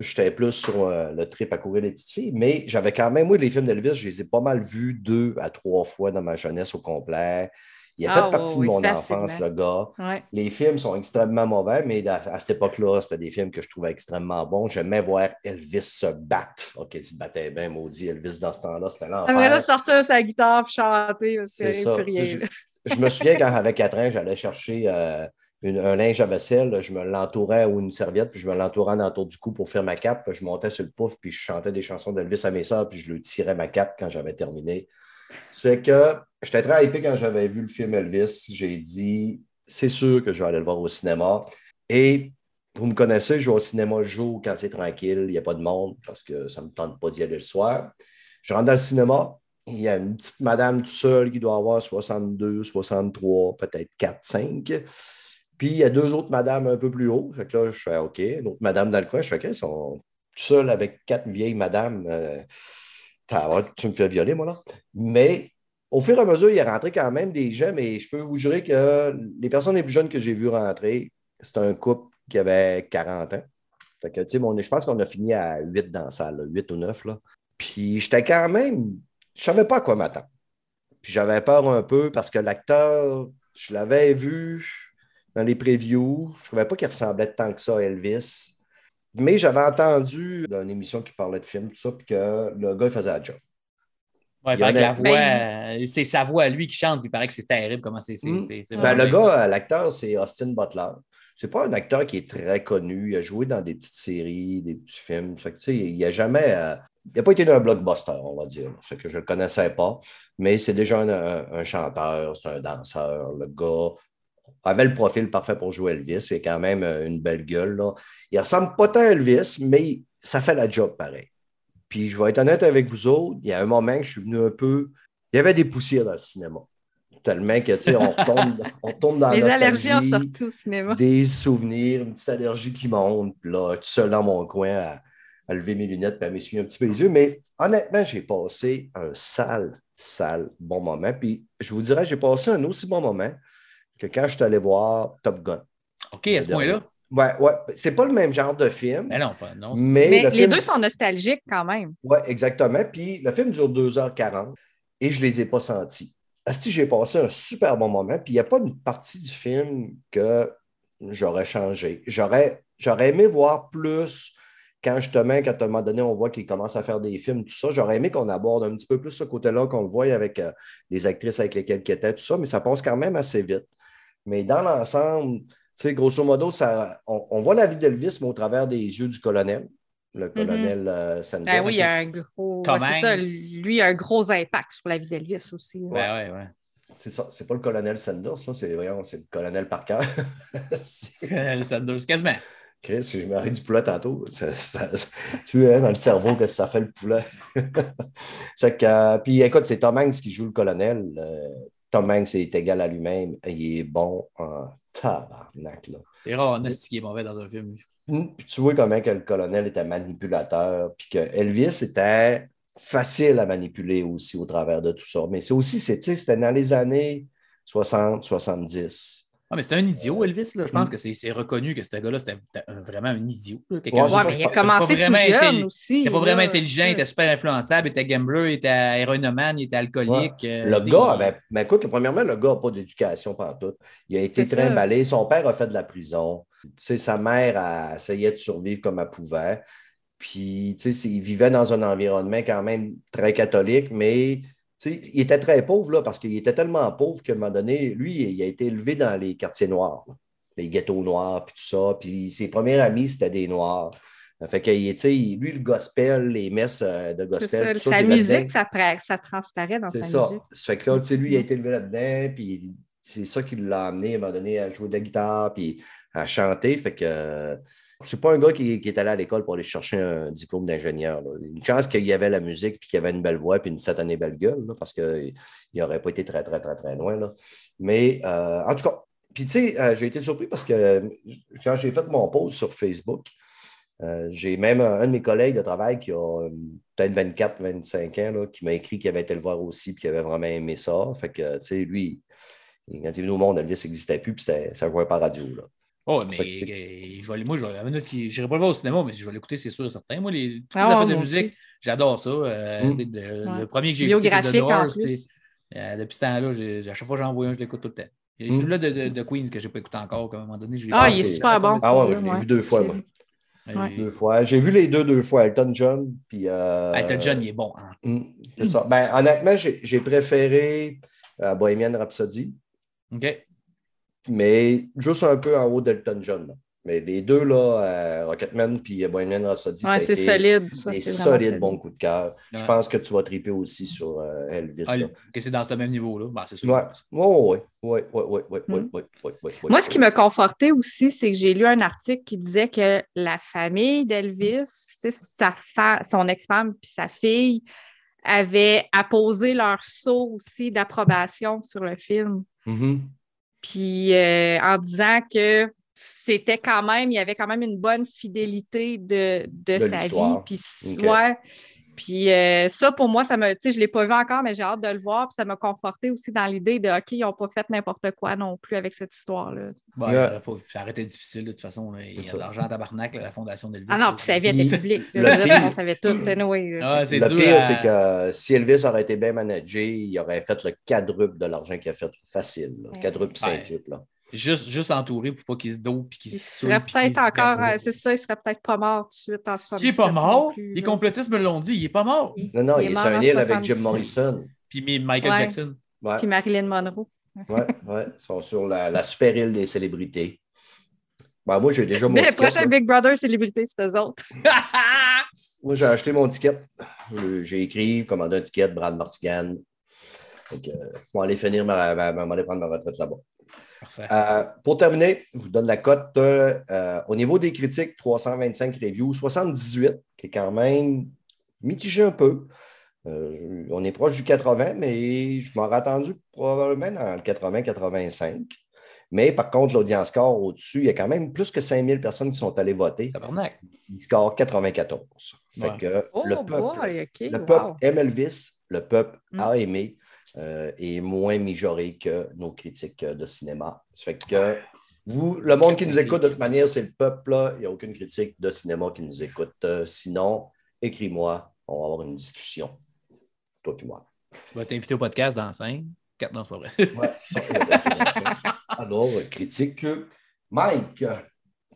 j'étais plus sur euh, le trip à courir les petites filles. Mais j'avais quand même, moi, les films d'Elvis, je les ai pas mal vus deux à trois fois dans ma jeunesse au complet. Il a Ah, fait partie oui, de mon facilement. enfance, le gars. Ouais. Les films sont extrêmement mauvais, mais à, à cette époque-là, c'était des films que je trouvais extrêmement bons. J'aimais voir Elvis se battre. OK, il se battait bien, maudit Elvis dans ce temps-là, c'était l'enfer. Après ça, sortir sa guitare puis chanter C'est ça. rien. là. Je, je me souviens quand j'avais 4 ans, j'allais chercher euh, une- un linge à vaisselle, je me l'entourais ou une serviette, puis je me l'entourais en autour du cou pour faire ma cape. puis Je montais sur le pouf, puis je chantais des chansons d'Elvis à mes soeurs, puis je lui tirais ma cape quand j'avais terminé. Ça fait que j'étais très hypé quand j'avais vu le film Elvis. J'ai dit, c'est sûr que je vais aller le voir au cinéma. Et vous me connaissez, je vais au cinéma le jour quand c'est tranquille, il n'y a pas de monde, parce que ça ne me tente pas d'y aller le soir. Je rentre dans le cinéma, il y a une petite madame toute seule qui doit avoir 62, 63, peut-être 4, 5. Puis il y a deux autres madames un peu plus haut. Fait que là, je fais OK. Une autre madame dans le coin, je fais OK, ils sont seuls avec quatre vieilles madames. Euh, tu me fais violer, moi, là. Mais au fur et à mesure, il est rentré quand même des gens, mais je peux vous jurer que les personnes les plus jeunes que j'ai vues rentrer, c'est un couple qui avait 40 ans. Fait que, tu sais, je pense qu'on a fini à 8 dans la salle, là, 8 ou 9. Là. Puis j'étais quand même. Je savais pas à quoi m'attendre. Puis j'avais peur un peu parce que l'acteur, je l'avais vu dans les previews. Je trouvais pas qu'il ressemblait tant que ça à Elvis. Mais j'avais entendu dans une émission qui parlait de film, tout ça, puis que le gars il faisait la job. Ouais, la a- voix, euh, c'est sa voix à lui qui chante, puis il paraît que c'est terrible comment c'est. c'est- Mm. Ben, le gars, euh, l'acteur, c'est Austin Butler. C'est pas un acteur qui est très connu. Il a joué dans des petites séries, des petits films. Fait que, tu sais, il n'a jamais. euh, il n'a pas été dans un blockbuster, on va dire. Fait que je ne le connaissais pas. Mais c'est déjà un, un- un chanteur, c'est un danseur. Le gars avait le profil parfait pour jouer Elvis. Il a quand même euh, une belle gueule. Là. Il ressemble pas tant à Elvis, mais ça fait la job pareil. Puis je vais être honnête avec vous autres, il y a un moment que je suis venu un peu. Il y avait des poussières dans le cinéma. Tellement que, tu sais, on tombe, on tombe dans Les allergies ont nostalgie, sorti au cinéma. Des souvenirs, une petite allergie qui monte. Puis là, tout seul dans mon coin à, à lever mes lunettes et à m'essuyer un petit peu les yeux. Mais honnêtement, j'ai passé un sale, sale bon moment. Puis je vous dirais, j'ai passé un aussi bon moment que quand je suis allé voir Top Gun. OK, à ce point-là? Ouais, ouais. C'est pas le même genre de film. Mais non, pas, non. Mais, Mais le les film- deux sont nostalgiques quand même. Oui, exactement. Puis le film dure 2h40 et je ne les ai pas sentis. Asti, j'ai passé un super bon moment. Puis il n'y a pas une partie du film que j'aurais changé. J'aurais, j'aurais aimé voir plus quand justement, quand à un moment donné, on voit qu'il commence à faire des films, tout ça. J'aurais aimé qu'on aborde un petit peu plus ce côté-là, qu'on le voie avec euh, les actrices avec lesquelles il était, tout ça, mais ça passe quand même assez vite. Mais dans l'ensemble, tu sais, grosso modo, ça, on, on voit la vie d'Elvis, mais au travers des yeux du colonel, le colonel euh, Sanders. Ben oui, il y a un gros. Tom ouais, ça, Hanks. lui, il a un gros impact sur la vie d'Elvis aussi. là. Ben ouais, ouais. C'est ça, c'est pas le colonel Sanders, c'est voyons, c'est le colonel Parker. C'est- Le Sanders, quasiment. Chris, si je m'arrête du poulet tantôt, ça- ça- tu es dans le cerveau que ça fait le poulet. C'est que, euh, puis écoute, c'est Tom Hanks qui joue le colonel. Euh, Tom Hanks est égal à lui-même. Il est bon en tabarnak. C'est rare, on qui est mauvais dans un film. Mm, Puis tu vois comment que le colonel était manipulateur, puis que Elvis était facile à manipuler aussi au travers de tout ça. Mais c'est aussi, c'est, tu sais, c'était dans les années 60, 70. Ah, mais c'était un idiot, Elvis. Là. Je pense Mm. que c'est reconnu que ce gars-là, c'était vraiment un idiot. là. Ouais, mais il a commencé pas tout jeune aussi. Il était pas vraiment intelligent, il était super influençable, il était gambler, il était héroïnomane, il était alcoolique. euh, Le gars, ben, ben, écoute, premièrement, le gars n'a pas d'éducation pantoute. Il a été ça. trimballé. Son père a fait de la prison. Sa mère a essayé de survivre comme elle pouvait. Puis, tu sais, il vivait dans un environnement quand même très catholique, mais il était très pauvre là, parce qu'il était tellement pauvre qu'à un moment donné, lui, il a été élevé dans les quartiers noirs, là. les ghettos noirs, puis tout ça. Puis ses premiers amis, c'était des noirs. Fait que, tu sais, lui, le gospel, les messes euh, de gospel, ça, tout ça, sa musique, ça, ça transparaît dans sa ça. musique. Ça fait que là, lui, il a été élevé là-dedans, puis c'est ça qui l'a amené à un moment donné à jouer de la guitare, puis à chanter. Fait que euh, c'est pas un gars qui, est allé à l'école pour aller chercher un diplôme d'ingénieur. Une chance qu'il y avait la musique, puis qu'il y avait une belle voix, puis une satanée belle gueule, parce qu'il n'aurait pas été très, très, très, très loin. Mais euh, en tout cas, puis, tu sais, euh, j'ai été surpris parce que euh, quand j'ai fait mon post sur Facebook, j'ai même un, de mes collègues de travail qui a peut-être 24, 25 ans, qui m'a écrit qu'il avait été le voir aussi puis qu'il avait vraiment aimé ça. Fait que, tu sais, lui, quand il est venu au monde, Elvis n'existait plus puis ça jouait par radio. Là. Oh, mais que je vais aller, moi, je vais, la minute qui- j'irai pas le voir au cinéma, mais je vais l'écouter, c'est sûr et certain. Moi, les, toutes Ah, les affaires de musique, aussi. j'adore ça. Euh, Mm. de- de- Ouais. Le premier que j'ai écouté, c'est The Biographique en Doors, plus. puis, euh, depuis ce temps-là, j'ai- à chaque fois que j'en vois un, je l'écoute tout le temps. Il y a Mm. celui-là de, de, de Queens que je n'ai pas écouté encore, qu'à un moment donné. Ah, il est super bon. Ah ouais, je l'ai ouais. vu deux fois, J'ai moi. Ouais. Deux fois. J'ai vu les deux deux fois, Elton John. Puis, euh, Elton John, il est bon. hein. hum, c'est ça. Ben, honnêtement, j'ai j'ai préféré euh, Bohemian Rhapsody, OK. Mais juste un peu en haut d'Elton John. là. Mais les deux, là, euh, Rocketman puis Bohemian Rhapsody, Ouais, c'est solide. C'est vraiment solides bons coups de cœur. Je pense que tu vas triper aussi sur euh, Elvis. Ah, que c'est dans ce même niveau-là. Ben, c'est sûr. Ouais, ouais, ouais, ouais, ouais, ouais, ouais, Mm. ouais, ouais, ouais, ouais, Moi, ce qui m'a conforté aussi, c'est que j'ai lu un article qui disait que la famille d'Elvis, sa fa- son ex-femme puis sa fille avaient apposé leur sceau aussi d'approbation sur le film. Mhm. Puis euh, en disant que c'était quand même, il y avait quand même une bonne fidélité de, de, De sa vie. Puis ouais. Puis euh, ça, pour moi, ça me, tu sais, je ne l'ai pas vu encore, mais j'ai hâte de le voir. Puis ça m'a conforté aussi dans l'idée de OK, ils n'ont pas fait n'importe quoi non plus avec cette histoire-là. Bon, pas- ça aurait été difficile de toute façon. là. Il y a ça. de l'argent à tabarnak, la fondation d'Elvis. Ah non, puis sa vie était Puis- publique. le là. Je veux dire, pire- Tout le monde savait tout. anyway. Ah, c'est Le dur pire, à- c'est que euh, si Elvis aurait été bien managé, il aurait fait le quadruple de l'argent qu'il a fait facile. là. Ouais. Quadruple, Ouais. cinqutuple. Juste, juste entouré pour pas qu'il se dope puis qu'il Il se serait peut-être encore, euh, c'est ça, il serait peut-être pas mort tout de suite en 77. Il est pas mort? plus, Les complotistes me l'ont dit, il est pas mort. Non, non, il, est sur un île avec Jim 77. Morrison. Puis mi- Michael Ouais. Jackson. Ouais, Puis Marilyn Monroe. ouais, ouais. Ils sont sur la, la super île des célébrités. Ben, moi, j'ai déjà mon Mais le ticket. prochain là. Big Brother célébrité, c'est eux autres. Moi, j'ai acheté mon ticket. J'ai écrit, commandé un ticket, Brad Martigan. Donc, euh, je vais aller finir ma, ma- ma- m'aller prendre ma retraite là-bas. Euh, pour terminer, je vous donne la cote. euh, euh, au niveau des critiques, 325 reviews, 78, qui est quand même mitigé un peu. Euh, on est proche du 80, mais je m'aurais attendu probablement dans le 80-85. Mais par contre, l'audience score au-dessus, il y a quand même plus que 5000 personnes qui sont allées voter. Tabarnak. Il score 94. Fait que Oh le peuple, boy, OK. le wow. peuple aime Elvis, le peuple Mm. a aimé euh, et moins mijauré que nos critiques euh, de cinéma. Ça fait que vous, le monde qui nous écoute, de toute manière, c'est le peuple. là. Il n'y a aucune critique de cinéma qui nous écoute. Euh, sinon, écris-moi, on va avoir une discussion. Toi et moi. Tu vas t'inviter au podcast dans 5, 4, non, c'est pas vrai. Ouais, ça. Alors, euh, critique. Mike,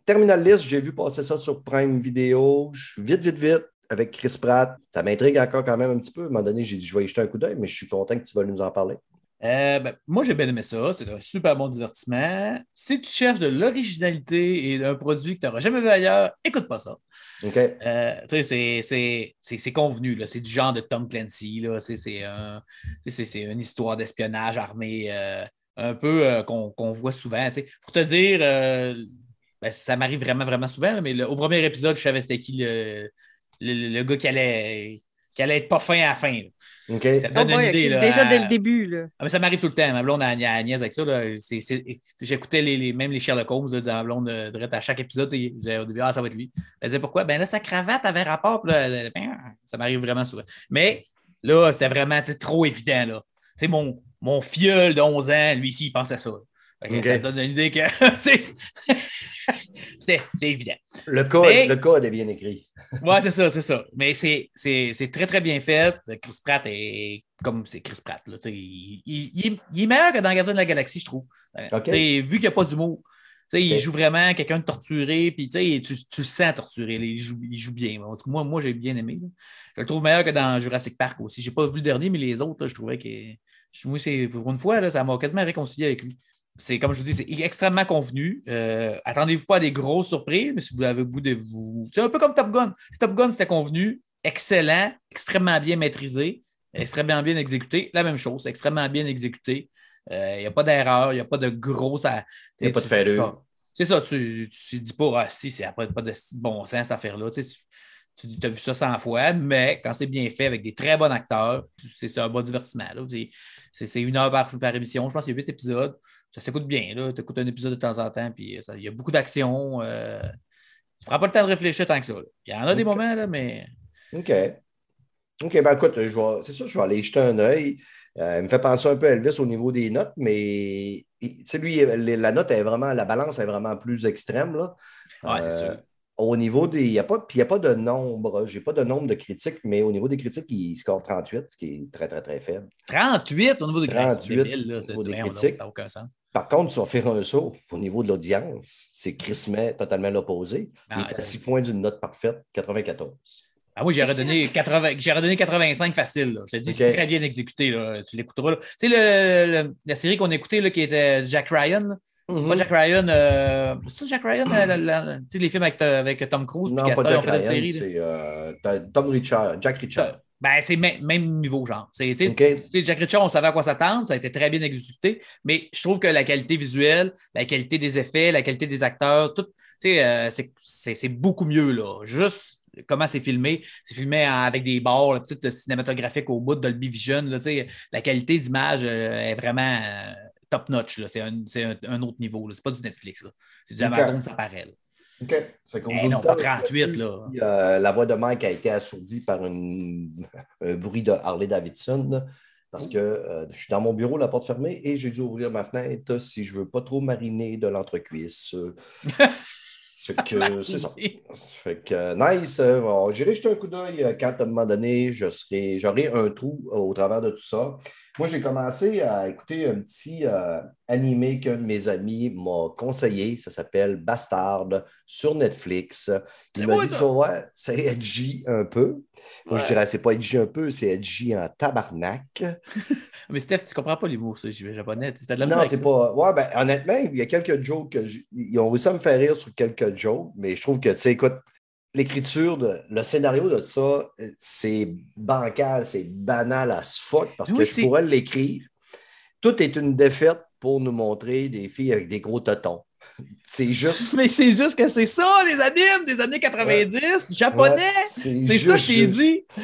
Terminal List, j'ai vu passer ça sur Prime. Je suis vite, vite, vite avec Chris Pratt. Ça m'intrigue encore quand même un petit peu. À un moment donné, j'ai dit je vais y jeter un coup d'œil, mais je suis content que tu vas nous en parler. Euh, ben, moi, j'ai bien aimé ça. C'est un super bon divertissement. Si tu cherches de l'originalité et un produit que tu n'auras jamais vu ailleurs, écoute pas ça. OK? Euh, tu sais, c'est- convenu. C'est du genre de Tom Clancy. C'est un- une histoire d'espionnage armé euh, un peu euh, qu'on voit souvent. Pour te dire, ben, ça m'arrive vraiment, vraiment souvent, mais le- au premier épisode, je savais c'était qui le, le, le gars qui allait, qui allait être pas fin à la fin. là. OK? Ça te Oh donne une idée. Là, Déjà à- dès le début, là. ah, mais ça m'arrive tout le temps. Ma blonde, elle, elle niaise avec ça. là. C'est- c'est- J'écoutais les, les- même les Sherlock Holmes là, de ma blonde euh, direct à chaque épisode. Et, je disais au début, ah, ça va être lui. Elle disait pourquoi? Ben là, sa cravate avait rapport. là, ben, ça m'arrive vraiment souvent. Mais là, c'était vraiment trop évident. Là. Mon, mon filleul de 11 ans, lui ici, il pense à ça. Ça te donne une idée que c'est évident. Le code, Mais- le code est bien écrit. Ouais, c'est ça, c'est ça. Mais c'est- très, très bien fait. Chris Pratt est comme c'est Chris Pratt. Là, il, il- il est- il est meilleur que dans Gardien de la Galaxie, je trouve. Euh, Vu qu'il n'y a pas d'humour. sais, Il joue vraiment quelqu'un de torturé, puis tu, tu, le sens torturé. là, il, joue, il joue bien. En tout cas, moi, moi j'ai bien aimé. là. Je le trouve meilleur que dans Jurassic Park aussi. Je n'ai pas vu le dernier, mais les autres, là, je trouvais que. je- Moi, c'est pour une fois, là, ça m'a quasiment réconcilié avec lui. C'est comme je vous dis, c'est extrêmement convenu. Euh, Attendez-vous pas à des grosses surprises, mais si vous avez le goût de vous. C'est un peu comme Top Gun. Top Gun, c'était convenu, excellent, extrêmement bien maîtrisé, extrêmement bien exécuté. La même chose, extrêmement bien exécuté. Il n'y a pas d'erreur, il n'y a pas de gros. ça- Il y a pas de tu- C'est ça, tu ne dis pas, ah, si, c'est après pas de bon sens cette affaire-là. Tu, sais, tu- tu dis, tu as vu ça 100 fois, mais quand c'est bien fait avec des très bons acteurs, c'est un bon divertissement. C'est- une heure par, par émission. Je pense qu'il y a huit épisodes. Ça s'écoute bien. Tu écoutes un épisode de temps en temps, puis euh, il y a beaucoup d'action. euh, tu prends pas le temps de réfléchir tant que ça. Il y en a des moments, là, mais. OK. OK, ben écoute, c'est sûr, je vais aller jeter un œil. Euh, il me fait penser un peu à Elvis au niveau des notes, mais tu sais, lui, la note est vraiment, la balance est vraiment plus extrême. Là. Ouais, c'est Euh, sûr. Au niveau des. Il n'y a, pas- puis il y a pas de nombre. Je n'ai pas de nombre de critiques, mais au niveau des critiques, il score 38, ce qui est très, très, très faible. 38 au niveau des 38 critiques. C'est débile, là. Niveau des critiques. Ça n'a aucun sens. Par contre, tu vas faire un saut au niveau de l'audience. C'est crissement totalement l'opposé. Ah, il est ouais, à c'est- 6 points d'une note parfaite, 94. Ah, moi, j'ai redonné, 80 j'ai redonné 85 facile. Là. Je te dis, c'est très bien exécuté. Là. Tu l'écouteras. là. Tu sais, le- le- la série qu'on a écoutée, là, qui était Jack Ryan. Mhm. Pas Jack Ryan. Euh... C'est ça, Jack Ryan? euh, la- la- tu sais, les films avec, avec Tom Cruise. Non, pas Castor, ont Jack Ryan, série. c'est euh, Tom Richard, Jack Richard. Ben, c'est même, même niveau, genre. C'est, Jack Richard, on savait à quoi s'attendre, ça a été très bien exécuté, mais je trouve que la qualité visuelle, la qualité des effets, la qualité des acteurs, tout, euh, c'est, beaucoup mieux, là. Juste comment c'est filmé. C'est filmé avec des bords, petite cinématographique au bout de Dolby Vision, là, la qualité d'image euh, est vraiment euh, top-notch. C'est, un, c'est un- un autre niveau. C'est pas du Netflix. C'est du. Amazon, ça paraît, là. OK. Fait Eh non, pas 38, là. euh, la voix de Mike a été assourdie par une- un bruit de Harley Davidson. Parce que euh, je suis dans mon bureau, la porte fermée, et j'ai dû ouvrir ma fenêtre si je ne veux pas trop mariner de l'entrecuisse. Euh, c'est ça. Fait que nice. bon, J'irai jeter un coup d'œil quand à un moment donné, j'aurai un trou au travers de tout ça. Moi, j'ai commencé à écouter un petit euh, animé qu'un de mes amis m'a conseillé. Ça s'appelle Bastard sur Netflix. Il m'a dit, ça. voir, c'est edgy un peu. Moi, je Ouais. dirais, c'est pas edgy un peu, c'est edgy en tabarnak. Mais Steph, tu comprends pas l'humour, ça, j'y vais japonais. T'as de la Non, c'est pas. Ouais, ben, honnêtement, il y a quelques jokes que j- ils ont réussi à me faire rire sur quelques jokes, mais je trouve que, tu sais, écoute, l'écriture, de- le scénario de ça, euh, c'est bancal, c'est banal as fuck parce Oui, que je pourrais l'écrire. Tout est une défaite pour nous montrer des filles avec des gros totons. C'est juste. Mais c'est juste que c'est ça, les animes des années 90, japonais. Ouais, c'est ça que je t'ai dit. Tu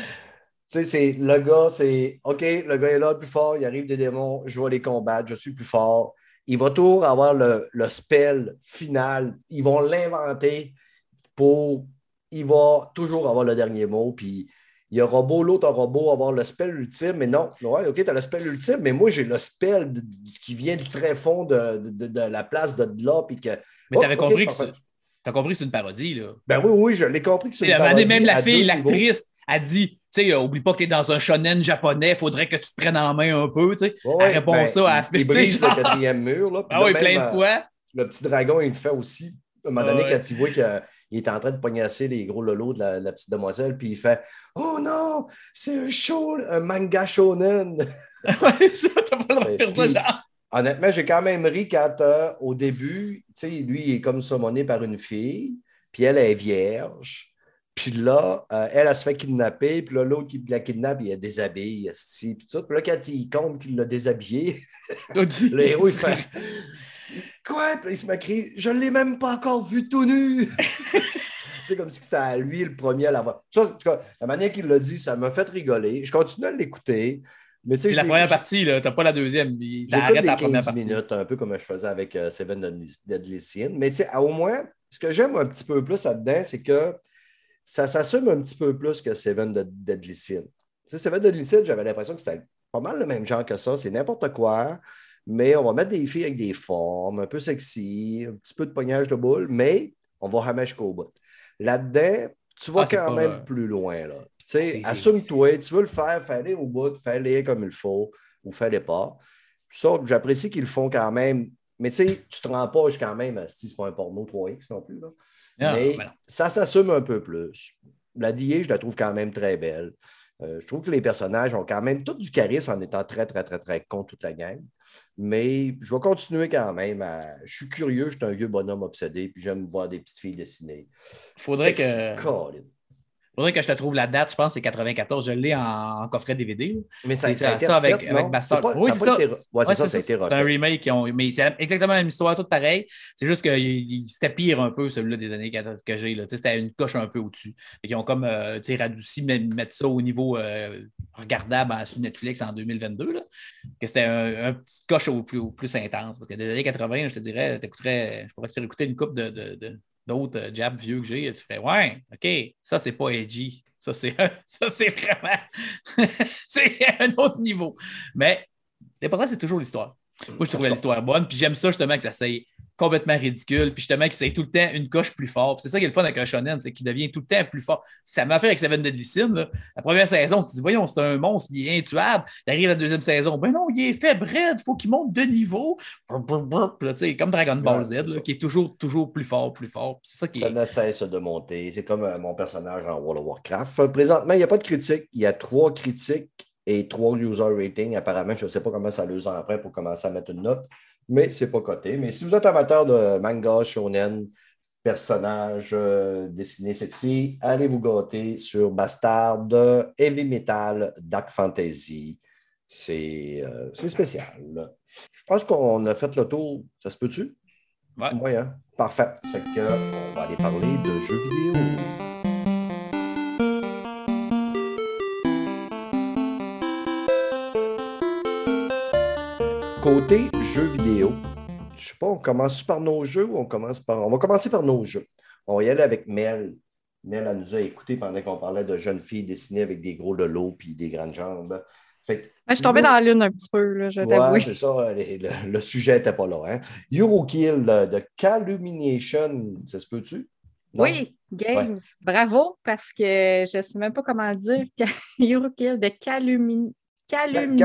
sais, c'est le gars, c'est OK, le gars est là le plus fort, il arrive des démons, je vais les combattre, je suis plus fort. Il va toujours avoir le, le spell final. Ils vont l'inventer pour. Il va toujours avoir le dernier mot. Puis il y aura beau, l'autre aura beau avoir le spell ultime, mais non. Ouais, OK, tu as le spell ultime, mais moi, j'ai le spell de- qui vient du très fond de, de- de la place de là. Puis que. Mais Oh, t'avais OK, compris que c'est- t'as compris que c'est une parodie, là. Ben oui, oui, je l'ai compris que Tu c'est une parodie même la fille, l'actrice, a dit, tu sais, euh, oublie pas que t'es dans un shonen japonais, faudrait que tu te prennes en main un peu, tu sais. Ouais, Elle répond ben, ça à la il- Il fille, tu sais, brise le quatrième mur. Là, Ah oui, plein euh, de fois. Le petit dragon, il le fait aussi. À un moment Ah donné, ouais. quand il voit qu'il est en train de pognasser les gros lolos de la, la petite demoiselle, puis il fait Oh non, c'est un show, un manga shonen. Ouais, ça, t'as pas le. Honnêtement, j'ai quand même ri quand euh, au début, tu sais, lui, il est comme summoné par une fille, puis elle est vierge. Puis là, euh, elle, elle se fait kidnapper, puis là, l'autre qui la kidnappe, il la déshabille, puis tout. Puis là, quand il compte qu'il l'a déshabillé, le héros, il fait Quoi? Puis il se à crier Je ne l'ai même pas encore vu tout nu. C'est comme si c'était à lui le premier à l'avoir. Ça, en tout cas, la manière qu'il l'a dit, ça m'a fait rigoler. Je continue à l'écouter. Mais tu C'est la première partie, là. T'as pas la deuxième. Il- arrête la première 15 partie. minutes, un peu comme je faisais avec euh, Seven Deadly- Deadly Sin. Mais tu sais, au moins, ce que j'aime un petit peu plus là-dedans, c'est que ça s'assume un petit peu plus que Seven de- Deadly Sin. Tu sais, Seven Deadly Sin, j'avais l'impression que c'était pas mal le même genre que ça. C'est n'importe quoi, mais on va mettre des filles avec des formes, un peu sexy, un petit peu de pognage de boule, mais on va ramer jusqu'au bout. Là-dedans, tu vas Ah, quand pas, même euh, plus loin. Là. Puis, assume-toi, tu veux le faire, fais-le au bout, fais-le comme il faut ou fais-le pas. Ça, j'apprécie qu'ils le font quand même. Mais tu sais, tu te rends pas quand même, si c'est pas un porno 3X non plus. Là. Non, mais ben ça s'assume un peu plus. La DA, je la trouve quand même très belle. Euh, je trouve que les personnages ont quand même tout du charisme en étant très, très, très, très con toute la gang. Mais je vais continuer quand même. à- Je suis curieux, je suis un vieux bonhomme obsédé, puis j'aime voir des petites filles dessinées. Faudrait Sexy, que. Faudrait que je te trouve la date, je pense que c'est 94. Je l'ai en, en coffret DVD. là. Mais C'est ça, a ça, été ça avec, refait, avec non? C'est pas- Oui, c'est ça. été re- Ouais, c'est Ouais, ça, un remake. qui ont- Mais c'est exactement la même histoire, tout pareil. C'est juste que c'était pire un peu, celui-là des années 14 que j'ai. C'était une coche un peu au-dessus. Qu'ils ont comme euh, tu sais, radouci, mais mettre ça au niveau euh, regardable sur Netflix en 2022. Là. Que c'était un, un petit coche au plus, au plus intense. Parce que des années 80, je te dirais, je pourrais te faire écouter une coupe de, de- de- d'autres euh, jabs vieux que j'ai. Tu ferais Ouais, OK, ça, c'est pas edgy. Ça, c'est, ça, c'est vraiment. c'est un autre niveau. Mais l'important, c'est toujours l'histoire. Moi, je trouvais l'histoire bonne, puis j'aime ça justement que ça soit complètement ridicule, puis justement que c'est tout le temps une coche plus fort. C'est ça qui est le fun avec un shonen, c'est qu'il devient tout le temps plus fort. Ça m'a fait avec Seven Deadly Sin, là. La première saison, tu te dis, voyons, c'est un monstre, il est intuable. Il arrive la deuxième saison, ben non, il est fait il faut qu'il monte de niveau. Là, comme Dragon Ball Z, là, qui est toujours, toujours plus fort, plus fort. C'est ça qui Ça est. ne cesse de monter. C'est comme euh, mon personnage en World of Warcraft. Euh, Présentement, il n'y a pas de critique. Il y a trois critiques et trois user ratings. Apparemment, je ne sais pas comment ça deux ans après pour commencer à mettre une note, mais c'est pas coté. Mais si vous êtes amateur de manga, shonen, personnages euh, dessinés sexy, allez vous gâter sur Bastard, Heavy Metal, Dark Fantasy. C'est euh, c'est spécial. Je pense qu'on a fait le tour. Ça se peut-tu? Ouais. Oui, hein? Parfait. Fait que, on va aller parler de jeux vidéo. Côté jeux vidéo, je sais pas, on commence par nos jeux ou on commence par. On va commencer par nos jeux. On va y aller avec Mel. Mel, elle nous a écouté pendant qu'on parlait de jeunes filles dessinées avec des gros lolos puis des grandes jambes. Fait que je suis tombée dans la lune un petit peu, là, je Ouais, t'avoue. c'est ça, les- le, le sujet n'était pas là. Hein? Eurokill euh, de Caluminiation, ça se peut-tu? Oui, Games. Bravo, parce que je ne sais même pas comment dire. Eurokill de Calumi... Ca- Calumniation.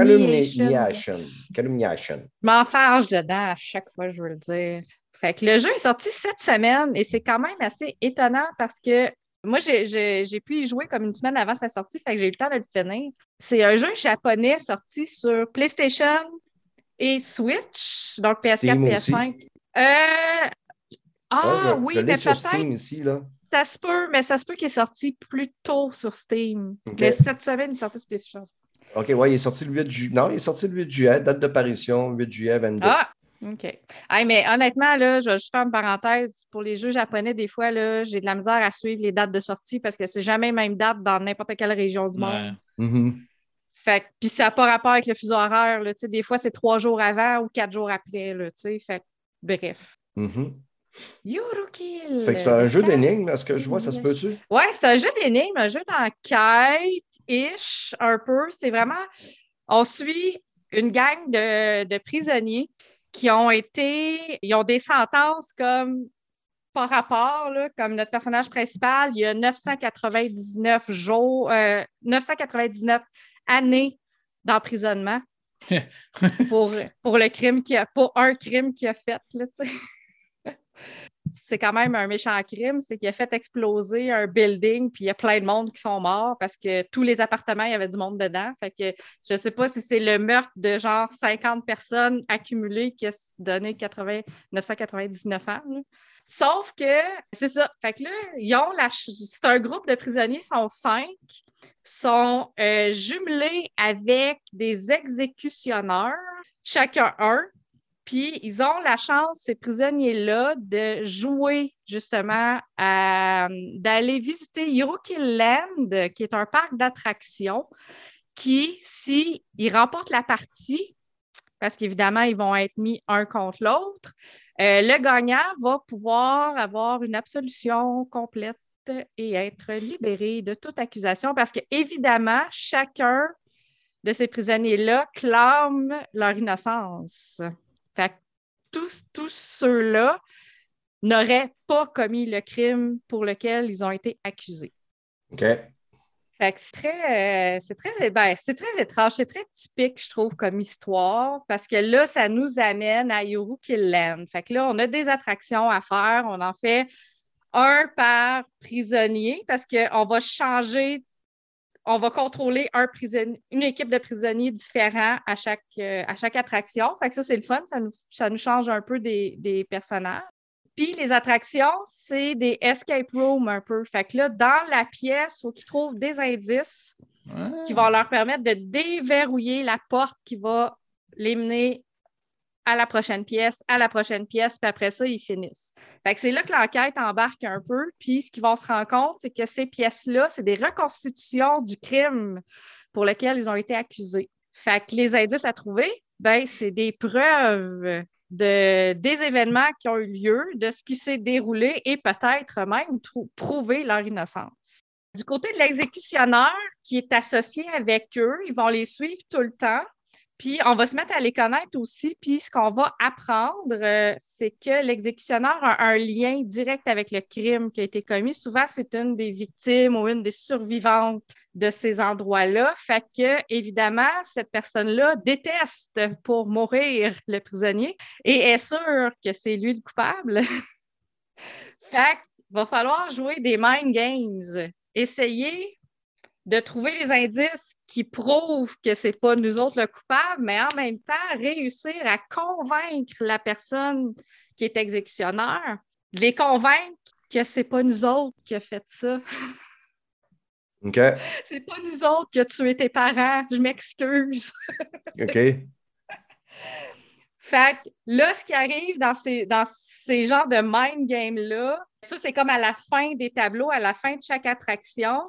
Calumniation. Calumniation. Je m'enfarge dedans à chaque fois, je veux le dire. Fait que le jeu est sorti cette semaine et c'est quand même assez étonnant parce que moi, j'ai- pu y jouer comme une semaine avant sa sortie, fait que j'ai eu le temps de le finir. C'est un jeu japonais sorti sur PlayStation et Switch, donc PS4, Steam PS5. Euh, Ah Ouais, oui, mais peut-être ça se peut, mais ça se peut qu'il est sorti plus tôt sur Steam. Mais cette semaine, il est sorti sur PlayStation. OK, ouais, il est sorti le 8 juillet. Non, il est sorti le 8 juillet, date d'apparition, 8 juillet 22. Ah, OK. Hey, mais honnêtement, là, je vais juste faire une parenthèse. Pour les jeux japonais, des fois, là, j'ai de la misère à suivre les dates de sortie parce que c'est jamais la même date dans n'importe quelle région du monde. Ouais. Mhm. Fait que- puis ça n'a pas rapport avec le fuseau horaire. Là, tu sais, des fois, c'est trois jours avant ou quatre jours après. Là, tu sais. fait bref. Mhm. Yurukill. Ça fait que c'est un jeu d'énigmes, est-ce que je vois, ça se peut-tu? Ouais, c'est un jeu d'énigmes, un jeu d'enquête-ish, un peu. C'est vraiment. On suit une gang de, de prisonniers qui ont été. Ils ont des sentences comme par rapport, là, comme notre personnage principal, il y a 999 jours, euh, 999 années d'emprisonnement pour, pour le crime qu'il a, pour un crime qu'il a fait, là, tu sais. C'est quand même un méchant crime, c'est qu'il a fait exploser un building, puis il y a plein de monde qui sont morts parce que tous les appartements, il y avait du monde dedans. Fait que je ne sais pas si c'est le meurtre de genre 50 personnes accumulées qui a donné 80, 999 ans. Sauf que c'est ça. Fait que là, ils ont la c'est un groupe de prisonniers, ils sont cinq, sont euh, jumelés avec des exécutionneurs, chacun un. Puis ils ont la chance, ces prisonniers-là, de jouer justement, à- d'aller visiter Eurokill Land, qui est un parc d'attractions, qui, si ils remportent la partie, parce qu'évidemment, ils vont être mis un contre l'autre, euh, le gagnant va pouvoir avoir une absolution complète et être libéré de toute accusation parce que, évidemment, chacun de ces prisonniers-là clame leur innocence. Fait que tous, tous ceux-là n'auraient pas commis le crime pour lequel ils ont été accusés. OK. Fait que c'est très, euh, c'est très, ben, c'est très étrange, c'est très typique, je trouve, comme histoire, parce que là, ça nous amène à Yorukill Land. Fait que là, on a des attractions à faire, on en fait un par prisonnier, parce qu'on va changer, on va contrôler un une équipe de prisonniers différents à chaque, euh, à chaque attraction. Fait que ça, c'est le fun, ça nous, ça nous change un peu des, des personnages. Puis les attractions, c'est des escape rooms un peu. Fait que là, dans la pièce, il faut qu'ils trouvent des indices qui vont leur permettre de déverrouiller la porte qui va les mener à la prochaine pièce, à la prochaine pièce, puis après ça, ils finissent. Fait que c'est là que l'enquête embarque un peu, puis ce qu'ils vont se rendre compte, c'est que ces pièces-là, c'est des reconstitutions du crime pour lequel ils ont été accusés. Fait que les indices à trouver, ben, c'est des preuves de, des événements qui ont eu lieu, de ce qui s'est déroulé et peut-être même prouver leur innocence. Du côté de l'exécutionneur qui est associé avec eux, ils vont les suivre tout le temps. Puis on va se mettre à les connaître aussi. Puis ce qu'on va apprendre, euh, c'est que l'exécutionnaire a un lien direct avec le crime qui a été commis. Souvent, c'est une des victimes ou une des survivantes de ces endroits-là. Fait que, évidemment, cette personne-là déteste pour mourir le prisonnier et est sûre que c'est lui le coupable. fait qu'il va falloir jouer des mind games. Essayer de trouver les indices qui prouvent que c'est pas nous autres le coupable, mais en même temps réussir à convaincre la personne qui est exécutionnaire, les convaincre que c'est pas nous autres qui a fait ça. OK. C'est pas nous autres qui a tué tes parents, je m'excuse. OK. Fait que là, ce qui arrive dans ces, dans ces genres de mind game-là, ça, c'est comme à la fin des tableaux, à la fin de chaque attraction,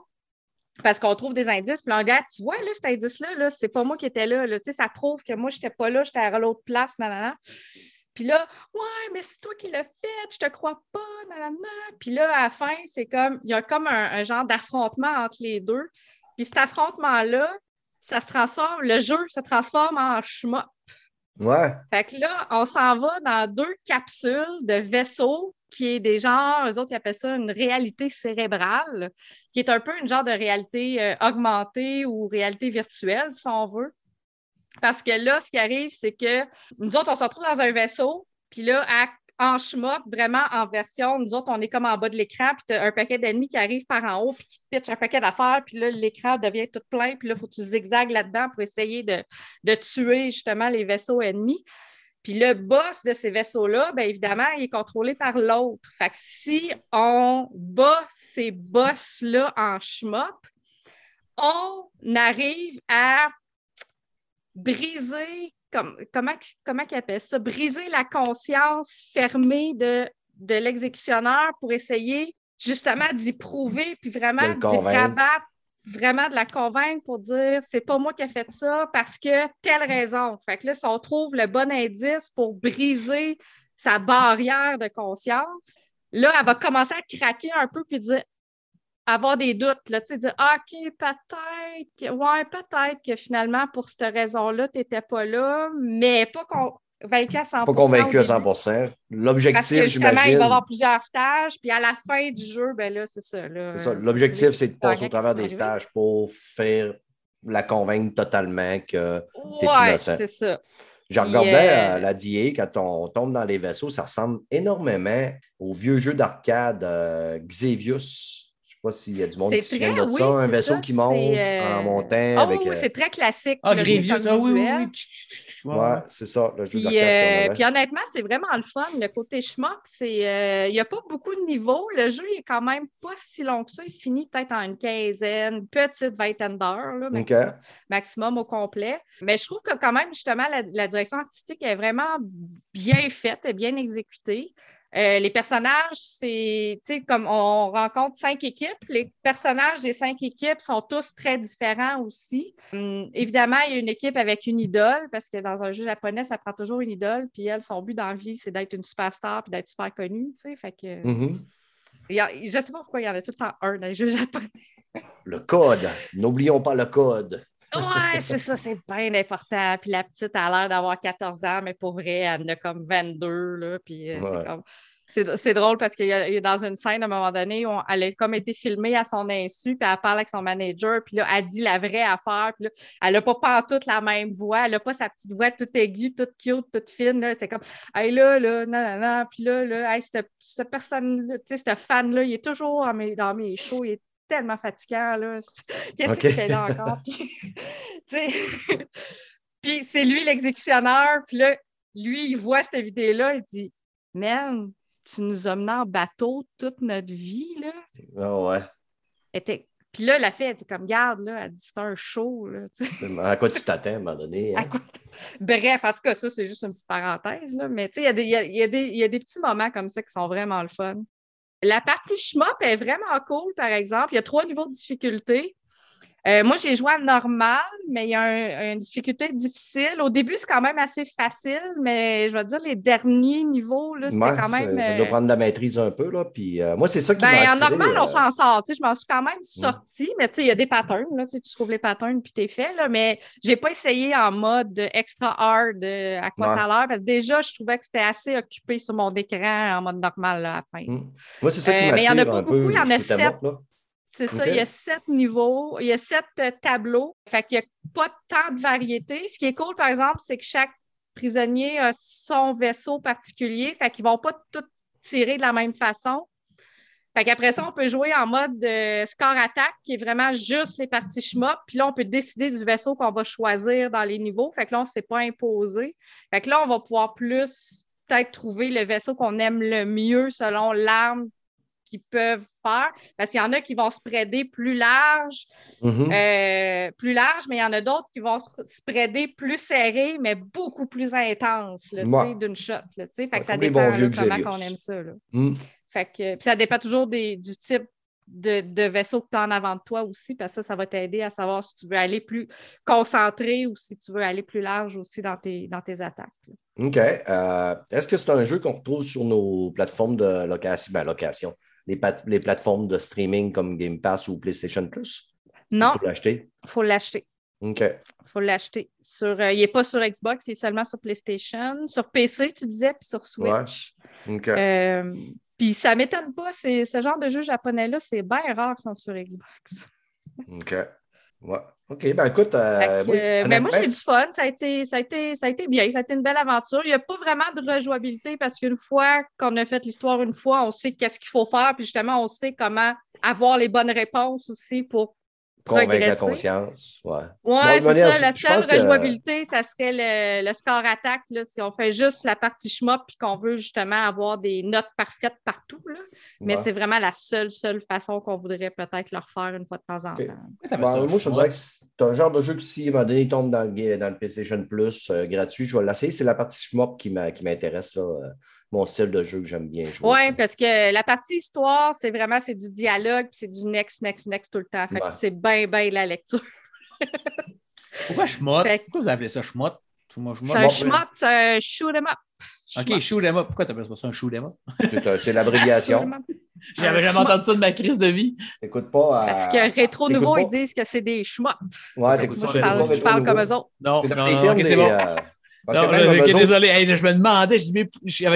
parce qu'on trouve des indices, puis on regarde, tu vois, là, cet indice-là, là, c'est pas moi qui étais là, là. Ça prouve que moi, je n'étais pas là, j'étais à l'autre place, nanana. Puis là, ouais, mais c'est toi qui l'as fait, je te crois pas, nanana. Puis là, à la fin, c'est comme, il y a comme un, genre d'affrontement entre les deux. Puis cet affrontement-là, ça se transforme, le jeu se transforme en schmop. Fait que là, on s'en va dans deux capsules de vaisseaux qui est des genres, eux autres, ils appellent ça une réalité cérébrale, qui est un peu une genre de réalité euh, augmentée ou réalité virtuelle, si on veut. Parce que là, ce qui arrive, c'est que nous autres, on se retrouve dans un vaisseau, puis là, en schmop, vraiment en version, nous autres, on est comme en bas de l'écran, puis tu as un paquet d'ennemis qui arrivent par en haut, puis qui te pitchent un paquet d'affaires, puis là, l'écran devient tout plein, puis là, il faut que tu zigzagues là-dedans pour essayer de, de tuer justement les vaisseaux ennemis. Puis le boss de ces vaisseaux-là, bien évidemment, il est contrôlé par l'autre. Fait que si on bat ces boss-là en schmop, on arrive à briser, comme, comment, comment il appelle ça, briser la conscience fermée de, de l'exécutionnaire pour essayer justement d'y prouver, puis vraiment d'y rabattre vraiment de la convaincre pour dire c'est pas moi qui ai fait ça parce que telle raison. Fait que là, si on trouve le bon indice pour briser sa barrière de conscience, là, elle va commencer à craquer un peu puis dire avoir des doutes, là, tu sais, dire OK, peut-être, ouais, peut-être que finalement, pour cette raison-là, tu n'étais pas là, mais pas qu'on convaincu à 100% Pas convaincu à 100% L'objectif, j'imagine. il va y avoir plusieurs stages, puis à la fin du jeu, ben là, c'est ça. L'objectif, c'est de passer au travers des stages pour faire la convaincre totalement que tu es ouais, innocent. c'est ça. Je regardais euh, la DA, quand on tombe dans les vaisseaux, ça ressemble énormément au vieux jeu d'arcade euh, Xevious sais pas s'il y a du monde qui se souvient de ça. Un vaisseau qui monte euh, en montant. Ah avec, oui, c'est très classique. Ah, Grievous, ah oui, oui, Ouais, c'est ça. Le jeu puis, euh, puis honnêtement, c'est vraiment le fun. Le côté euh, il n'y a pas beaucoup de niveaux. Le jeu est quand même pas si long que ça. Il se finit peut-être en une quinzaine, petite vingtaine d'heures, maximum, maximum, au complet. Mais je trouve que quand même, justement, la, la direction artistique est vraiment bien faite et bien exécutée. Euh, les personnages, c'est, comme on rencontre cinq équipes, les personnages des cinq équipes sont tous très différents aussi. Hum, évidemment, il y a une équipe avec une idole, parce que dans un jeu japonais, ça prend toujours une idole, puis elle, son but dans la vie, c'est d'être une superstar puis d'être super connue, tu sais, fait que... Mm-hmm. je ne sais pas pourquoi il y en a tout le temps un dans les jeux japonais. Le code. N'oublions pas le code. Ouais, c'est ça, c'est bien important. Puis la petite a l'air d'avoir 14 ans, mais pour vrai, elle en a comme 22. Là, puis euh, c'est comme. C'est drôle parce qu'il y, a dans une scène à un moment donné, où elle a comme été filmée à son insu, puis elle parle avec son manager, puis là, elle dit la vraie affaire, puis là, elle n'a pas toute la même voix, elle n'a pas sa petite voix toute aiguë, toute cute, toute fine. C'est comme, hey là, là, non, non, non, puis là, là, hey, cette, cette personne-là, tu sais, cette fan-là, il est toujours dans mes, dans mes shows, il est tellement fatigant, là. Qu'est-ce qu'il fait là encore? puis, c'est lui l'exécutionnaire, puis là, lui, il voit cette vidéo-là, il dit Man, tu nous as menés en bateau toute notre vie, là. Ah ouais. Était- Puis là, la fille, elle dit comme, garde, là, elle dit, c'est un show, là. À quoi tu t'attends à un moment donné? Hein? quoi- Bref, en tout cas, ça, c'est juste une petite parenthèse, là. Mais tu sais, il y, y y a des petits moments comme ça qui sont vraiment le fun. La partie shmup est vraiment cool, par exemple. Il y a trois niveaux de difficulté. Euh, moi, j'ai joué à normal, mais il y a un- une difficulté difficile. Au début, c'est quand même assez facile, mais je vais dire, les derniers niveaux, là, c'était Ouais, quand ça- même. Ça, euh, doit prendre de la maîtrise un peu, là. Puis euh, moi, c'est ça qui m'a ben, en attiré, normal, euh, on s'en sort. Je m'en suis quand même sortie, mais tu sais, il y a des patterns. Là, tu trouves les patterns puis t'es fait. Là, mais j'ai pas essayé en mode extra hard euh, à quoi Ouais. ça a l'air parce que déjà, je trouvais que c'était assez occupé sur mon écran en mode normal là, à la fin. Hmm. Moi, c'est ça qui Euh, m'attire mais il y en a pas beaucoup, il y en a sept. là. C'est ça, il y a sept niveaux, il y a sept euh, tableaux. Fait qu'il n'y a pas tant de variété. Ce qui est cool, par exemple, c'est que chaque prisonnier a son vaisseau particulier. Fait qu'ils ne vont pas tous tirer de la même façon. Fait qu'après ça, on peut jouer en mode euh, score attaque, qui est vraiment juste les parties shmup. Puis là, on peut décider du vaisseau qu'on va choisir dans les niveaux. Fait que là, on ne s'est pas imposé. Fait que là, on va pouvoir plus peut-être trouver le vaisseau qu'on aime le mieux selon l'arme qu'ils peuvent faire. Parce qu'il y en a qui vont se spreader plus large, Mhm. euh, plus large, mais il y en a d'autres qui vont se spreader plus serré, mais beaucoup plus intense, Ouais. d'une shot. là, fait Ouais, que ça dépend là, comment on aime ça. là. Hmm. Fait que, puis ça dépend toujours des- du type de, de vaisseau que tu as en avant de toi aussi, parce que ça, ça va t'aider à savoir si tu veux aller plus concentré ou si tu veux aller plus large aussi dans tes, dans tes attaques. là. OK. Euh, Est-ce que c'est un jeu qu'on retrouve sur nos plateformes de location? Ben, location. Les, les plateformes de streaming comme Game Pass ou PlayStation Plus? Non, Pour l'acheter? il faut l'acheter. OK. faut l'acheter. Sur, euh, il n'est pas sur Xbox, il est seulement sur PlayStation. Sur PC, tu disais, puis sur Switch. OK. Euh, puis ça ne m'étonne pas, ce genre de jeu japonais-là, c'est bien rare qu'ils sont sur Xbox. OK. Ouais. OK. Ben, écoute. euh, Fait que, oui, euh, mais moi, j'ai du fun. Ça a, été, ça, a été, ça a été bien. Ça a été une belle aventure. Il n'y a pas vraiment de rejouabilité parce qu'une fois qu'on a fait l'histoire une fois, on sait qu'est-ce qu'il faut faire. Puis justement, on sait comment avoir les bonnes réponses aussi pour Convaincre la conscience. Ouais. Oui, Bon, de c'est ça. La seule que- rejouabilité, ça serait le, le score attaque. Là, si on fait juste la partie shmup puis qu'on veut justement avoir des notes parfaites partout. Là. Mais Ouais. c'est vraiment la seule, seule façon qu'on voudrait peut-être le refaire une fois de temps en temps. Ben, ça, moi, je te ouais. dirais que c'est un genre de jeu que si à un moment donné, il tombe dans le, dans le PlayStation Plus euh, gratuit, je vais l'essayer. C'est la partie shmup qui m'intéresse. là, euh, mon style de jeu que j'aime bien jouer. Oui, parce que la partie histoire, c'est vraiment c'est du dialogue puis c'est du next, next, next tout le temps. Fait que Ouais. c'est bien, bien la lecture. Pourquoi schmott? Fait Pourquoi vous appelez ça schmott? Moi, schmott. C'est un shmup, c'est un shoot 'em up. OK, shoot 'em up. Pourquoi t'appelles ça un shoot 'em up? C'est l'abréviation. J'avais jamais entendu ça de ma crise de vie. Écoute pas. à- Parce que Rétro Nouveau, pas- ils disent que c'est des shmups. Ouais, Ça t'écoutes pas Je parle, je parle comme eux autres. Non, C'est non, c'est bon. euh, parce Non, que même je- désolé. Hey, je, je me demandais,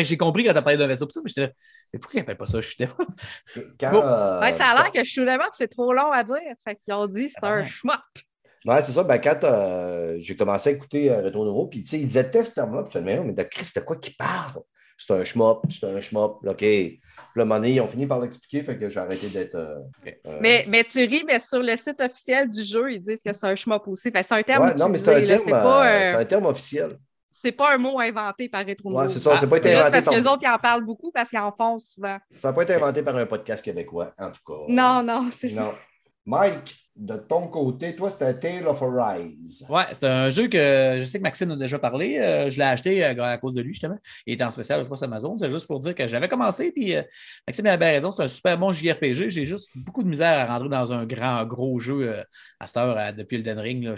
j'ai compris quand t'as parlé d'un vaisseau, mais j'étais mais pourquoi ils appellent pas ça? Up? quand, bon. euh, Ouais, ça a l'air que up, c'est trop long à dire. Fait qu'ils ont dit c'est Ah un ouais. shmup. Ouais, c'est ça. Ben, quand euh, j'ai commencé à écouter euh, Retour Nouveau, puis tu sais, il disait test ce terme-là, puis je me disais, mais de Christ, de quoi qu'il parle? C'est un schmop, c'est un schmop, OK. Puis là, à ils ont fini par l'expliquer, fait que j'ai arrêté d'être. euh, euh, Mais, mais tu ris, mais sur le site officiel du jeu, ils disent que c'est un shmup aussi. Fait c'est un terme ouais, non, mais c'est un, utilisé, là. terme, C'est pas, c'est un terme officiel. C'est pas un mot inventé par Rétro Ouais, c'est ça, c'est pas été inventé parce par... que les autres, ils en parlent beaucoup parce qu'ils en font souvent. Ça n'a pas été inventé par un podcast québécois, en tout cas. Non, non, c'est ça. Non. Mike, de ton côté, toi, c'était Tale of Arise. Ouais, c'est un jeu que je sais que Maxime a déjà parlé. Euh, je l'ai acheté euh, à cause de lui, justement. Il était en spécial sur Amazon. C'est juste pour dire que j'avais commencé, puis euh, Maxime avait raison. C'est un super bon JRPG. J'ai juste beaucoup de misère à rentrer dans un grand, gros jeu à cette heure, depuis le Den Ring.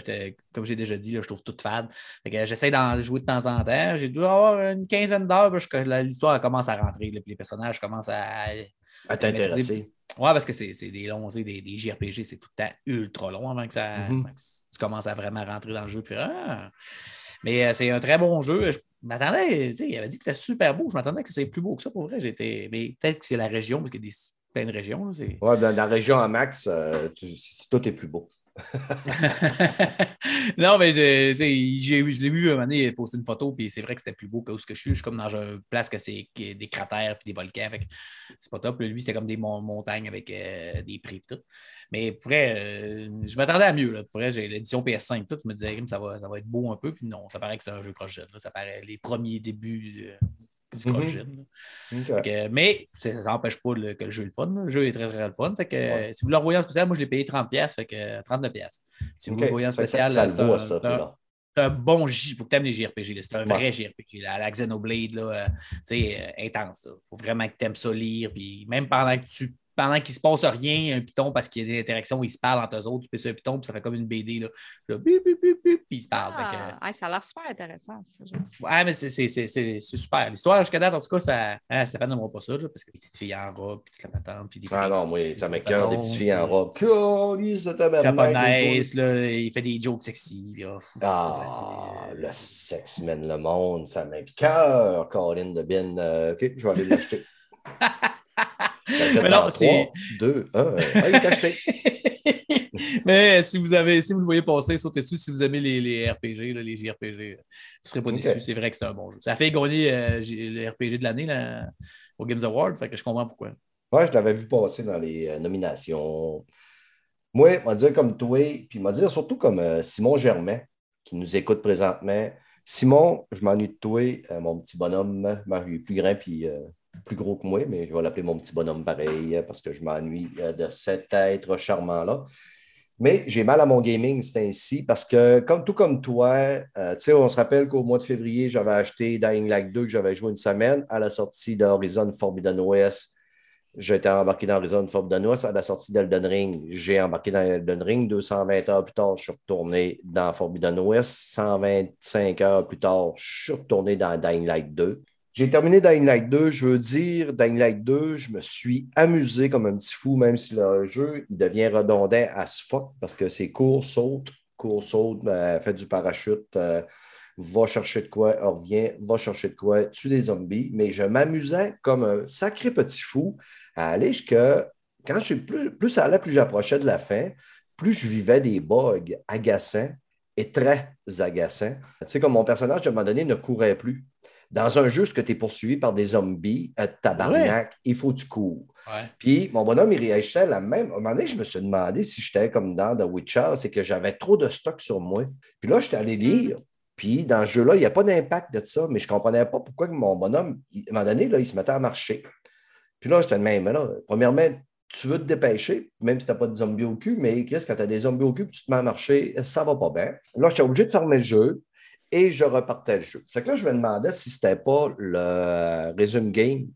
Comme j'ai déjà dit, je trouve tout fade. J'essaie d'en jouer de temps en temps. J'ai dû avoir une quinzaine d'heures que l'histoire commence à rentrer. puis les personnages commencent à. À t'intéresser. Ouais, parce que c'est des longs, des, des JRPG, c'est tout le temps ultra long avant que, ça, Mhm. avant que tu commences à vraiment rentrer dans le jeu. puis Ah! Mais euh, c'est un très bon jeu. Je m'attendais, tu sais, il avait dit que c'était super beau. Je m'attendais que c'est plus beau que ça pour vrai. J'étais. Mais peut-être que c'est la région, parce qu'il y a des, plein de régions. là, Ouais, dans, la région en max, euh, tu- tout est plus beau. non, mais je l'ai vu un moment donné poster une photo, puis c'est vrai que c'était plus beau que où ce que je suis. Je suis comme dans une place que c'est des cratères puis des volcans. C'est pas top. Lui, c'était comme des mon- montagnes avec euh, des prix tout. Mais pour vrai, euh, je m'attendais à mieux. Là. Pour vrai, j'ai l'édition PS5 tout. Je me disais, ça va, ça va être beau un peu. Puis non, ça paraît que c'est un jeu là. Ça paraît les premiers débuts. euh, du Mhm. que, mais ça n'empêche pas le- que le jeu est le fun. là. Le jeu est très, très le fun. Fait que, Ouais. Si vous le revoyez en spécial, moi, je l'ai payé 30$, fait que 39$. Si vous OK. le voyez en spécial, c'est un, bon J. Il faut que tu aimes les JRPG. C'est un Ouais. vrai JRPG. là, la Xenoblade, là, euh, euh, intense. Il faut vraiment que tu aimes ça lire. Puis même pendant que tu pendant qu'il ne se passe rien, un piton, parce qu'il y a des interactions, ils se parlent entre eux autres, tu peux sur un piton, puis ça fait comme une BD. Là. Là, bip, bip, bip, bip, puis ils se parlent. Que, Ah, hey, ça a l'air super intéressant, ça. Ouais, mais c'est- c'est c'est- c'est- c'est super. L'histoire, jusqu'à date, en tout cas, ça. Hein, Stéphane n'aimera pas ça, là, parce que les petites filles en robe, puis toute la patente, puis des Ah non, moi, ça des m'écoeure des petites filles en robe. De tabarnak, puis là, il fait des jokes sexy. puis, oh, fou. Ah, le sexe mène le monde, ça m'écoeure, Colin de Bin. Euh, OK, je vais aller l'acheter. Mais non, c'est- deux, un. Ah. Mais si vous avez, si vous le voyez passer, sautez dessus. Si vous aimez les, les RPG, là, les JRPG, vous ne serez pas Ok. déçus. C'est vrai que c'est un bon jeu. Ça a fait gagner euh, le RPG de l'année au Games Award, fait que je comprends pourquoi. Ouais, je l'avais vu passer dans les euh, nominations. Moi, va dire comme toi, puis va dire surtout comme euh, Simon Germain, qui nous écoute présentement. Simon, je m'ennuie de toi, euh, mon petit bonhomme. Est plus grand puis euh, plus gros que moi, mais je vais l'appeler mon petit bonhomme pareil, euh, parce que je m'ennuie euh, de cet être charmant-là. Mais j'ai mal à mon gaming, c'est ainsi, parce que comme tout comme toi, euh, on se rappelle qu'au mois de février, j'avais acheté Dying Light 2 que j'avais joué une semaine à la sortie d'Horizon Forbidden West. J'étais embarqué dans Horizon Forbidden West à la sortie d'Elden Ring. J'ai embarqué dans Elden Ring. 220 heures plus tard, je suis retourné dans Forbidden West. 125 heures plus tard, je suis retourné dans Dying Light 2. J'ai terminé Dying Light 2. Je veux dire, Dying Light 2, je me suis amusé comme un petit fou, même si le jeu il devient redondant à ce fuck parce que c'est court, saute, court, saute, euh, fait du parachute, euh, va chercher de quoi, revient, va chercher de quoi, tue des zombies. Mais je m'amusais comme un sacré petit fou à aller jusqu'à. Quand je plus, plus ça allait, plus j'approchais de la fin, plus je vivais des bugs agaçants et très agaçants. Tu sais, comme mon personnage, à un moment donné, ne courait plus. Dans un jeu, ce que tu es poursuivi par des zombies, euh, tabarnak, il faut que tu cours. Ouais. Puis mon bonhomme, il réagissait à la même. À un moment donné, je me suis demandé si j'étais comme dans The Witcher, c'est que j'avais trop de stock sur moi. Puis là, j'étais allé lire. Puis dans ce jeu-là, il n'y a pas d'impact de ça, mais je ne comprenais pas pourquoi mon bonhomme, il- à un moment donné, là, il se mettait à marcher. Puis là, j'étais de même, mais là, premièrement, tu veux te dépêcher, même si tu n'as pas de zombies au cul, mais Chris, quand tu as des zombies au cul tu te mets à marcher, ça va pas bien. Là, j'étais obligé de fermer le jeu et je repartais le jeu. Fait que là, je me demandais si c'était pas le Resume Game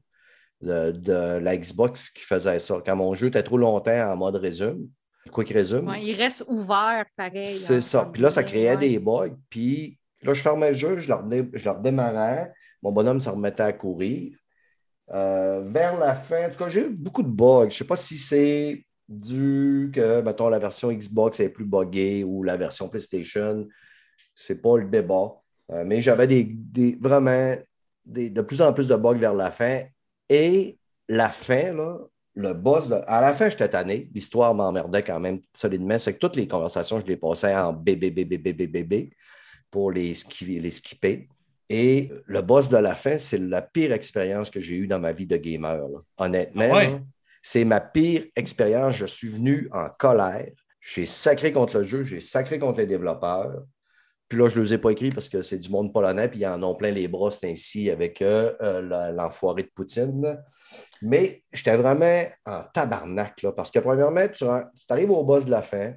de, de la Xbox qui faisait ça. Quand mon jeu était trop longtemps en mode résume, qu'il résume, Ouais, il reste ouvert pareil. c'est hein, ça. Puis là, ça créait des bugs. Puis là, je fermais le jeu, je le, redé- je redémarrais. Mon bonhomme se remettait à courir. Euh, vers la fin, en tout cas, j'ai eu beaucoup de bugs. Je ne sais pas si c'est dû que, mettons, la version Xbox est plus buggée ou la version PlayStation. C'est pas le débat. Euh, mais j'avais des, des- vraiment des- de plus en plus de bugs vers la fin. Et la fin, là, le boss, à la fin, j'étais tanné. L'histoire m'emmerdait quand même solidement. C'est que toutes les conversations, je les passais en bébé, bébé, bébé, bébé pour les, ski- les skipper. Et le boss de la fin, c'est la pire expérience que j'ai eue dans ma vie de gamer. là. Honnêtement, Ah ouais? c'est ma pire expérience. Je suis venu en colère. J'ai sacré contre le jeu, j'ai sacré contre les développeurs. Puis là, je ne les ai pas écrits parce que c'est du monde polonais, puis ils en ont plein les bras, c'est ainsi avec euh, euh, l'enfoiré de Poutine. Mais j'étais vraiment en tabarnak, là, parce que premièrement, tu, arrives au boss de la fin.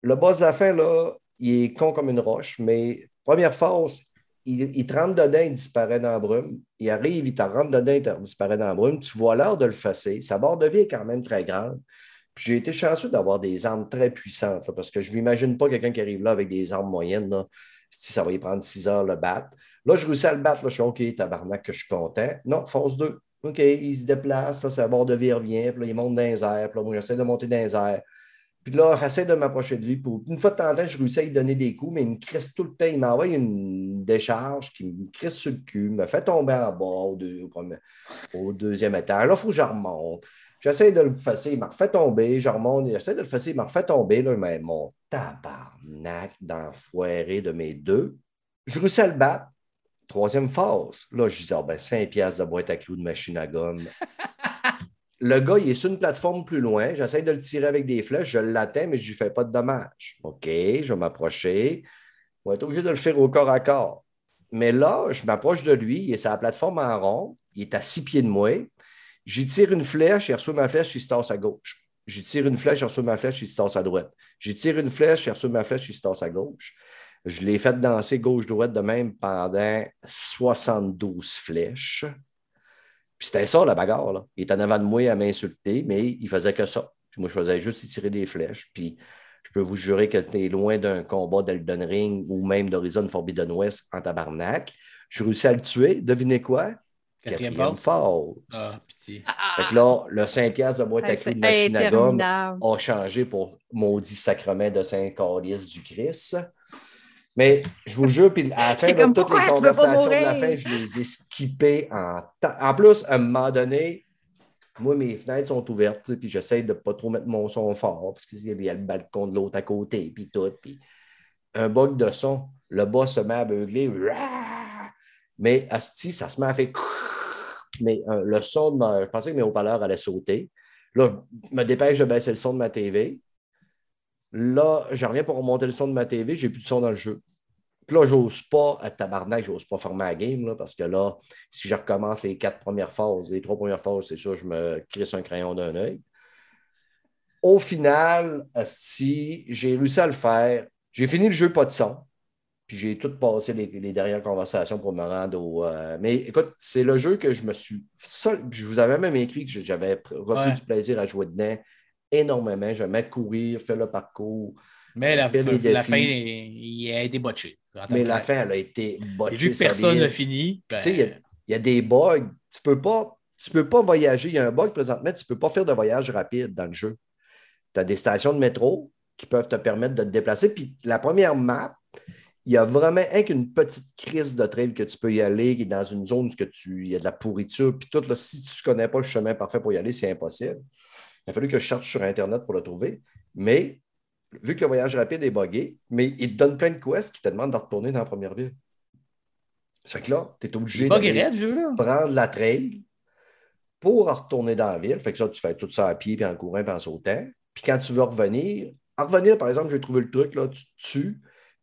Le boss de la fin, là, il est con comme une roche, mais première phase, il, il te rentre dedans, il disparaît dans la brume. Il arrive, il te rentre dedans, il te disparaît dans la brume. Tu vois l'heure de le fesser. Sa barre de vie est quand même très grande. J'ai été chanceux d'avoir des armes très puissantes, parce que je ne m'imagine pas quelqu'un qui arrive là avec des armes moyennes. Là, si ça va y prendre six heures le battre. Là, je réussis à le battre. Je suis OK, tabarnak, que je suis content. Non, force 2. OK, il se déplace, là, sa barre de vie revient, puis là, il monte dans les airs, puis là, moi, j'essaie de monter dans les airs. Puis là, j'essaie de m'approcher de lui. Pour... Une fois de temps en temps, je réussis à lui donner des coups, mais il me crisse tout le temps. Il m'envoie une décharge qui me crisse sur le cul, me fait tomber en bas au, deux- au deuxième étage. Là, il faut que je remonte. J'essaie de le fesser, il m'a refait tomber. Je remonte, j'essaie de le fesser, il m'a refait tomber. Là, mais mon tabarnak d'enfoiré de mes deux. Je réussis à le battre. Troisième phase. Là, je dis, ah ben, 5 piastres de boîte à clous de machine à gomme. Le gars, il est sur une plateforme plus loin. J'essaie de le tirer avec des flèches. Je l'atteins, mais je ne lui fais pas de dommages. OK, je vais m'approcher. On va être obligé de le faire au corps à corps. Mais là, je m'approche de lui, il est sur la plateforme en rond, il est à six pieds de moi. J'y tire une flèche, il reçoit ma flèche, il se tasse à gauche. J'y tire une flèche, il reçoit ma flèche, il se tasse à droite. J'y tire une flèche, il reçoit ma flèche, il se tasse à gauche. Je l'ai fait danser gauche-droite de même pendant 72 flèches. Puis c'était ça, la bagarre. Là. Il était en avant de moi à m'insulter, mais il faisait que ça. Puis moi, je faisais juste y tirer des flèches. Puis je peux vous jurer que c'était loin d'un combat d'Elden Ring ou même d'Horizon Forbidden West en tabarnak. Je réussis à le tuer. Devinez quoi? Quatrième Quatrième phase. phase. Ah, pitié. Fait que là, le 5$ piastres de boîte à Ouais, clés de machine à gomme a changé pour maudit sacrement de Saint-Calice du Christ. Mais je vous jure, puis à la fin de comme, toutes les conversations de la fin, je les ai skippées en ta- En plus, à un moment donné, moi, mes fenêtres sont ouvertes, puis j'essaie de ne pas trop mettre mon son fort, parce qu'il y a le balcon de l'autre à côté, puis tout. Puis un bug de son, le bas se met à beugler. Mais Asti, ça se met à faire. Mais euh, le son de ma... Je pensais que mes haut-parleurs allaient sauter. Là, je me dépêche de baisser le son de ma TV. Là, je reviens pour remonter le son de ma TV, j'ai plus de son dans le jeu. Puis là, j'ose pas, à tabarnak, j'ose pas former la game, là, parce que là, si je recommence les quatre premières phases, les trois premières phases, c'est sûr, je me crisse un crayon d'un œil. Au final, asti, j'ai réussi à le faire. J'ai fini le jeu pas de son. Puis j'ai tout passé les, les dernières conversations pour me rendre au. euh, Mais écoute, c'est le jeu que je me suis. seul- Je vous avais même écrit que j'avais pr- repris Ouais. du plaisir à jouer dedans énormément. Je vais courir, faire le parcours. Mais la, Fait des la fin, il a été botché. Mais la fin, elle a été botchée. Et vu que personne n'a fini, ben, Tu sais, il y a- il y, a des bugs. Tu peux pas. Tu peux pas voyager. Il y a un bug présentement, tu ne peux pas faire de voyage rapide dans le jeu. Tu as des stations de métro qui peuvent te permettre de te déplacer. Puis la première map, il y a vraiment un qu'une petite crise de trail que tu peux y aller, qui est dans une zone où que tu, il y a de la pourriture. Puis tout, là, si tu ne connais pas le chemin parfait pour y aller, c'est impossible. Il a fallu que je cherche sur Internet pour le trouver. Mais vu que le voyage rapide est buggé, mais il te donne plein de quests qui te demandent de retourner dans la première ville. C'est que là, tu es obligé jeu-là. prendre la trail pour retourner dans la ville. Fait que ça, tu fais tout ça à pied, puis en courant, puis en sautant. Puis quand tu veux revenir, en revenir, par exemple, j'ai trouvé le truc, là, tu te tues,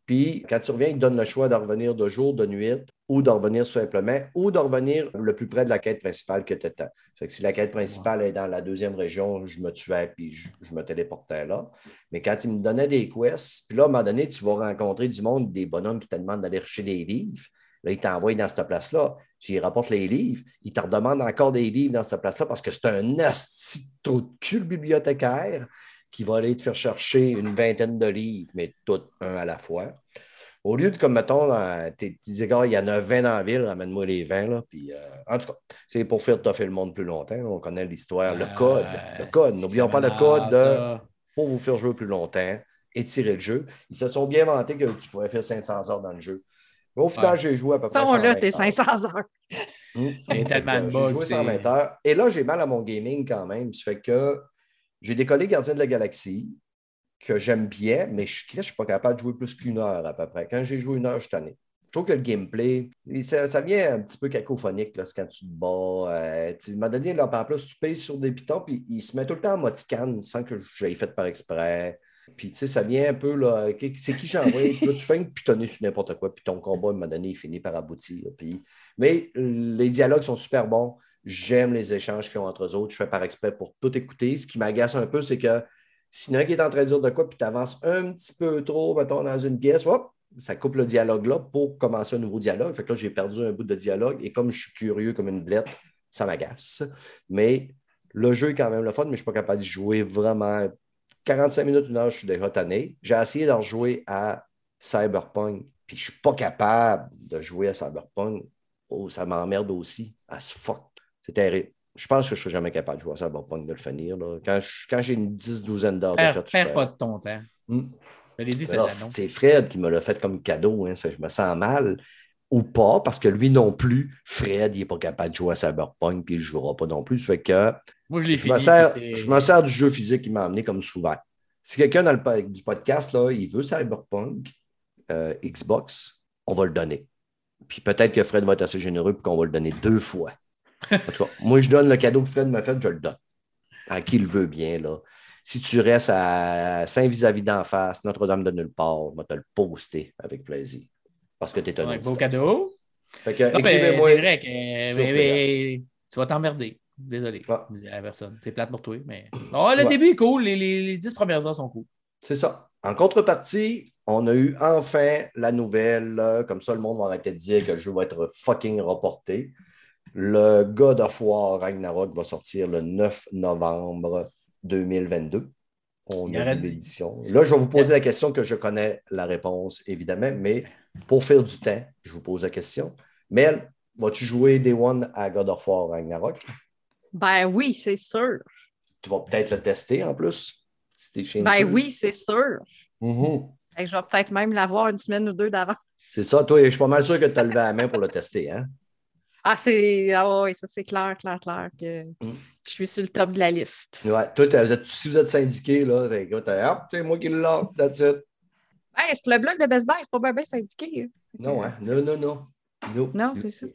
puis quand tu reviens, il te donne le choix de revenir de jour, de nuit, ou de revenir simplement, ou de revenir le plus près de la quête principale que tu étais. Fait que si la quête principale est dans la deuxième région, je me tuais, puis je, me téléportais là. Mais quand il me donnait des quests, puis là, à un moment donné, tu vas rencontrer du monde, des bonhommes qui te demandent d'aller chercher des livres. Là, ils t'envoient dans cette place-là. Tu y rapportes les livres. Ils te redemandent encore des livres dans cette place-là parce que c'est un asti de cul, bibliothécaire, qui va aller te faire chercher une vingtaine de livres, mais tout un à la fois. Au lieu de, comme mettons, t'es- tu disais, il y en a 20 dans la ville, ramène-moi les 20. Là, puis, euh, en tout cas, c'est pour faire toffer le monde plus longtemps. On connaît l'histoire, le code. Le code. N'oublions pas le ah, code de pour vous faire jouer plus longtemps, étirer le jeu. Ils se sont bien vantés que tu pourrais faire 500 heures dans le jeu. Mais au final, Ouais. j'ai joué à peu près. Ça, on l'a, 120 tes heures. 500 heures. A tellement de J'ai joué c'est- 120 heures. Et là, j'ai mal à mon gaming quand même. Ça fait que j'ai décollé Gardien de la Galaxie, que j'aime bien, mais je ne suis pas capable de jouer plus qu'une heure à peu près. Quand j'ai joué une heure, je tanné. Je trouve que le gameplay, il- ça, vient un petit peu cacophonique là, quand tu te bats. Euh, tu m'as donné, là, en plus, tu payes sur des pitons, puis il se met tout le temps en moticane sans que j'aille fait par exprès. Puis, tu sais, ça vient un peu, là, c'est qui j'envoie? Tu fais une pitonner sur n'importe quoi, puis ton combat, un moment donné, il finit par aboutir. Mais les dialogues sont super bons. J'aime les échanges qu'ils ont entre eux autres. Je fais par exprès pour tout écouter. Ce qui m'agace un peu, c'est que s'il y qui est en train de dire de quoi, puis tu avances un petit peu trop, mettons, dans une pièce, hop, ça coupe le dialogue là pour commencer un nouveau dialogue. Fait que là, j'ai perdu un bout de dialogue et comme je suis curieux comme une blette, ça m'agace. Mais le jeu est quand même le fun, mais je ne suis pas capable de jouer vraiment. 45 minutes, une heure, je suis déjà tanné. J'ai essayé de rejouer à Cyberpunk, puis je ne suis pas capable de jouer à Cyberpunk. Oh, ça m'emmerde aussi. As fuck. C'est terrible. Je pense que je ne serai jamais capable de jouer à Cyberpunk de le finir. là. Quand, je- quand j'ai une dix, douzaine d'heures de fait, je perds pas de ton temps. Hmm. C'est Fred qui me l'a fait comme cadeau. Hein. Fait je me sens mal. Ou pas, parce que lui non plus, Fred, il n'est pas capable de jouer à Cyberpunk, puis il ne jouera pas non plus. Fait que Moi, je l'ai je fini. me, sers, je me sers du jeu physique qui m'a amené comme souvent. Si quelqu'un dans le du podcast, là, il veut Cyberpunk, euh, Xbox, on va le donner. Puis peut-être que Fred va être assez généreux pour qu'on va le donner deux fois. En tout cas, moi, je donne le cadeau que Fred m'a fait, je le donne. À qui il veut bien. Là. Si tu restes à Saint-Vis-à-vis d'en face, Notre-Dame de nulle part, on va te le poster avec plaisir. Parce que tu es un Ouais, beau cadeau. Fait que, Non, mais écrivez-moi. c'est vrai que tu vas t'emmerder. Désolé. À la personne. C'est plate pour toi, mais. Oh, le Ouais. début est cool. Les, les, les 10 premières heures sont cool. C'est ça. En contrepartie, on a eu enfin la nouvelle, euh, comme ça le monde va arrêter de dire que le jeu va être fucking reporté. Le God of War Ragnarok va sortir le 9 novembre 2022. On a une édition. Là, je vais vous poser la question que je connais la réponse, évidemment, mais pour faire du temps, je vous pose la question. Mel, vas-tu jouer Day One à God of War Ragnarok? Ben oui, c'est sûr. Tu vas peut-être le tester en plus. Si t'es chez Ben oui, c'est sûr. Que je vais peut-être même l'avoir une semaine ou deux d'avant. C'est ça, toi, je suis pas mal sûr que tu as levé la main pour le tester, hein? Ah, c'est. Ah oui, ça c'est clair, clair, clair que Mm. je suis sur le top de la liste. Ouais, toi, t'as- vous êtes- si vous êtes syndiqué, là, c'est écoute, hop, c'est moi qui l'ai, that's it. Hey, c'est pour le blog de Best Buy, c'est pas bien bien syndiqué. hein. Non, hein? Non, non, non. No. Non, c'est ça.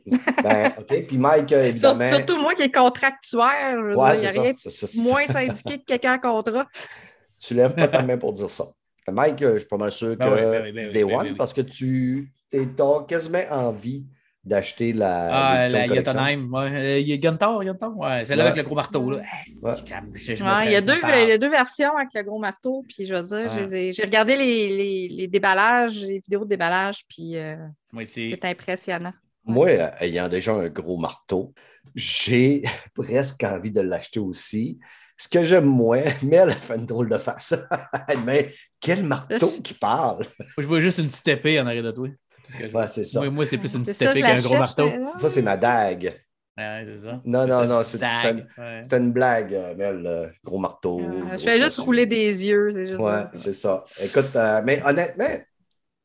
Ben, OK. Puis Mike, euh, évidemment. surtout moi qui est contractuaire. je veux Ouais, dire, Il c'est n'y a rien ça. ça, moins syndiqué que quelqu'un en contrat. Tu lèves pas ta main pour dire ça. Mike, euh, je suis pas mal sûr que Ben oui, ben oui, ben Day ben One, parce que tu as quasiment envie d'acheter la. Ah, la. Jotunheim. Ouais, euh, il y a Gunthor. Ouais, celle Ouais. avec le gros marteau. Là. Ouais. c'est- je- je me Ouais, il, y a deux, je me parle. il y a deux versions avec le gros marteau. Puis je veux dire, j'ai regardé les, les, les déballages, les vidéos de déballage, puis euh, Oui, c'est. impressionnant. Moi, euh, ayant déjà un gros marteau, j'ai presque envie de l'acheter aussi. Ce que j'aime moins, mais elle a fait une drôle de face. mais quel marteau qui parle! Je vois juste une petite épée en arrière de toi. C'est tout ce que je vois. Ouais, c'est ça. Moi, moi, c'est plus une petite épée qu'un gros marteau. mais. Ça, c'est ma dague. Ouais, c'est ça. Non, non, non, c'est-. Ouais. C'était une blague, euh, Mel, euh, gros marteau. Grosse je fais juste rouler des yeux, c'est juste Ouais, ça. c'est ça. Écoute, euh, mais honnêtement,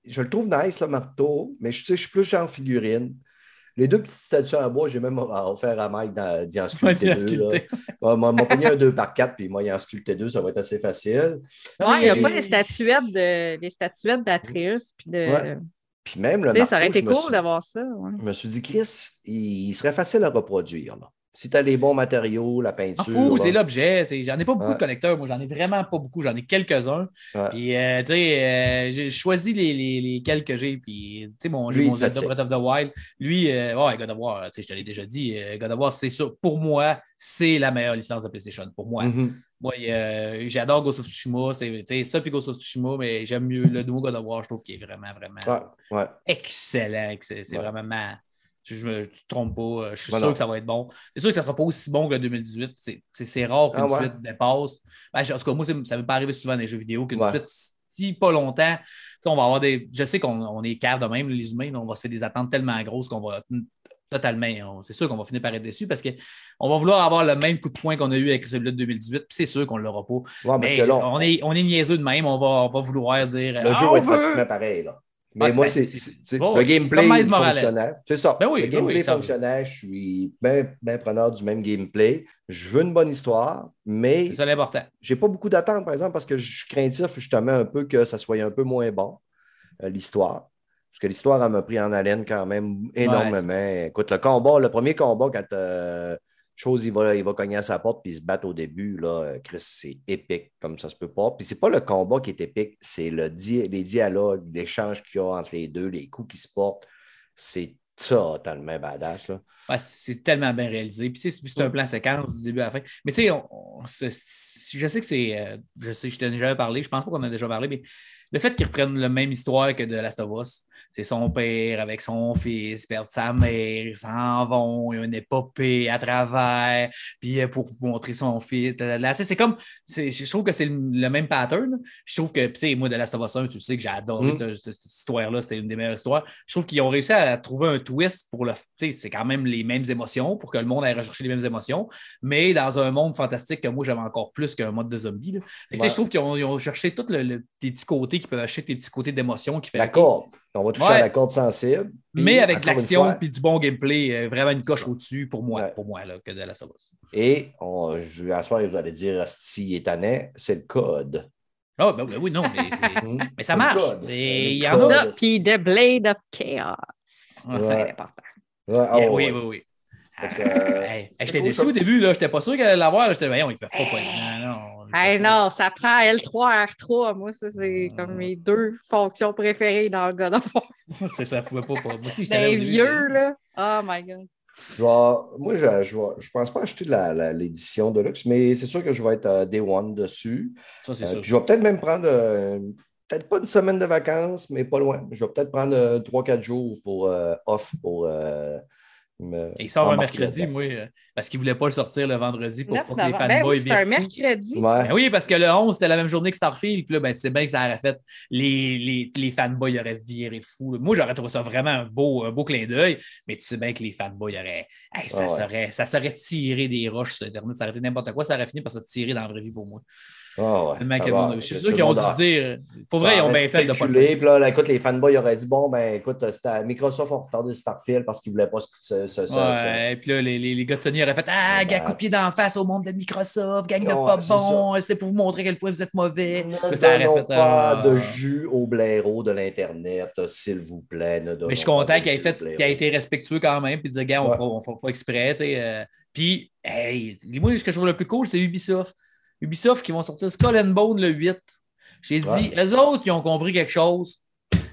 je le trouve nice, le marteau, mais je, sais, je suis plus genre figurine. Les deux petites statues en bois, j'ai même offert à Mike dans- d'y en sculpter deux. sculpter. M'a m'a pogné un 2 par 4 puis moi, il en sculpté deux, ça va être assez facile. Ouais, il n'y a pas les statuettes de les statuettes d'Atreus puis de. Puis même le ça aurait été je me cool suis- d'avoir ça. ouais. Je me suis dit, Chris, il, il serait facile à reproduire. Là. Si tu as les bons matériaux, la En peinture. fou, c'est l'objet. c'est- J'en ai pas beaucoup Ouais. de collecteurs. Moi, j'en ai vraiment pas beaucoup. J'en ai quelques-uns. Ouais. Puis, euh, tu sais, euh, j'ai choisi les, les, les quelques que j'ai. Puis, tu sais, mon, j'ai Lui, mon il Zelda Breath of the Wild. Lui, euh, ouais, God of War, tu sais, je te l'ai déjà dit. euh, God of War, c'est ça. Pour moi, c'est la meilleure licence de PlayStation. Pour moi. Mhm. Moi, euh, j'adore Ghost of Tsushima. C'est, ça, puis Ghost of Tsushima, mais j'aime mieux le nouveau God of War. Je trouve qu'il est vraiment, vraiment Ouais, ouais. excellent. C'est, Ouais. vraiment. ma- Je, je tu te trompes pas. euh, Je suis sûr que ça va être bon. C'est sûr que ça ne sera pas aussi bon que le 2018. C'est, rare qu'une Ah suite dépasse. Ben, en tout cas, moi, ça ne m'est pas arrivé souvent dans les jeux vidéo qu'une suite, si pas longtemps, on va avoir des. Je sais qu'on on est cave de même, les humains, on va se faire des attentes tellement grosses qu'on va totalement. c'est sûr qu'on va finir par être déçus parce qu'on va vouloir avoir le même coup de poing qu'on a eu avec celui-là de 2018, puis c'est sûr qu'on ne l'aura pas. Ouais, parce Mais que là, on, est, on est niaiseux de même, on va, on va vouloir dire. le Ah, jeu va être veut! pratiquement pareil. Là. Mais moi, c'est- bon, le gameplay fonctionnait. C'est ça. Ben oui, le ben oui, gameplay ça- fonctionnait. Je suis bien bien preneur du même gameplay. Je veux une bonne histoire, mais C'est l'important. j'ai pas beaucoup d'attentes, par exemple, parce que je suis craintif justement un peu que ça soit un peu moins bon, euh, l'histoire. Parce que l'histoire, m'a pris en haleine quand même énormément. Écoute, le combat, le premier combat, quand euh, Chose, il va, il va cogner à sa porte puis il se battre au début, là, Chris, c'est épique comme ça se peut pas. Puis c'est pas le combat qui est épique, c'est le di- les dialogues, l'échange qu'il y a entre les deux, les coups qui se portent. C'est totalement badass. Là. Ouais, c'est tellement bien réalisé. Puis, c'est un plan séquence du début à la fin. Mais, tu sais, je sais que c'est. euh, je sais, je t'en ai déjà parlé. Je pense pas qu'on en a déjà parlé, mais le fait qu'ils reprennent la même histoire que de Last of Us, c'est son père avec son fils, perdre sa mère, ils s'en vont, il y a une épopée à travers, puis euh, pour montrer son fils. C'est comme. Je trouve que c'est le, le même pattern. Je trouve que, tu sais, moi, de Last of Us 1, tu sais que j'ai adoré Mm. cette, histoire-là. C'est une des meilleures histoires. Je trouve qu'ils ont réussi à trouver un twist pour le. Tu sais, c'est quand même les mêmes émotions pour que le monde aille rechercher les mêmes émotions, mais dans un monde fantastique que moi, j'avais encore plus qu'un mode de zombie. là. Ouais. Je trouve qu'ils ont, cherché tous le, le- des petits côtés qui peuvent acheter des petits côtés d'émotion qui fait. La corde. On va toucher Ouais. à la corde sensible. Mais avec l'action puis du bon gameplay, euh, vraiment une coche au-dessus pour moi, Ouais. pour moi là, que de la Us. Et on, je vais asseoir et vous allez dire si est tannant, c'est le code. Ah, ben, ben oui, non, mais, mais ça marche. Et il y en a. Ça, puis The Blade of Chaos. Ouais. C'est important. Ouais, Yeah, ouais, oui, oui, oui. Ah, euh, hey, hey, J'étais cool, déçu ça. au début, là. J'étais pas sûr qu'elle allait l'avoir. J'étais, voyons, ils peuvent pas. pas- Non, non, Hey, non, ça prend L3, R3. Moi, ça, c'est Ah. comme mes deux fonctions préférées dans God of War. C'est ça, pouvait pas. pas. Moi aussi, j'étais vieux, là. Oh my God. Je vais- moi, je, je, je pense pas acheter l'édition de luxe, mais c'est sûr que je vais être euh, Day One dessus. Ça, c'est Euh, je vais peut-être même prendre, euh, peut-être pas une semaine de vacances, mais pas loin. Je vais peut-être prendre euh, 3-4 jours pour euh, off pour me. Et il sort un mercredi, moi, euh, parce qu'il ne voulait pas le sortir le vendredi pour 9 pas que les. Ben fanboys oui, c'est un mercredi. Ouais. Ben oui, parce que le 11, c'était la même journée que Starfield. Puis là, ben, c'est bien que ça aurait fait. Les, les, les fanboys auraient viré fou. Moi, j'aurais trouvé ça vraiment un beau, un beau clin d'œil. Mais tu sais bien que les fanboys auraient. Hey, ça, ouais. serait, ça serait tiré des roches sur Internet. Ça aurait été n'importe quoi. Ça aurait fini par se tirer dans la vraie vie pour moi. Ouais. Que Ah le ouais. Je suis sûr qu'ils ont dû dire. Pour Ça vrai, ils ont bien fait de pas le là, écoute, les fanboys auraient dit bon, ben écoute, c'était à- Microsoft a retardé Starfield parce qu'ils ne voulaient pas ce, ce, ce- ce- Ouais, puis là, les, les, les gars de Sony auraient fait Ah, Ouais, gars, coup de pied d'en face au monde de Microsoft, gang de Ouais, pas c'est bon, c'est pour vous montrer à quel point vous êtes mauvais. Ne ça donnons fait, pas euh, de jus au blaireau de l'Internet, s'il vous plaît. ne Mais je suis content de qu'il ait fait ce qui a été respectueux quand même, puis dire, gars, on Ouais. fera, pas exprès. euh. Puis, hey, moi, ce que je trouve le plus cool, c'est Ubisoft. Ubisoft qui vont sortir Skull and Bone le 8. J'ai dit, eux autres, ils ont compris quelque chose.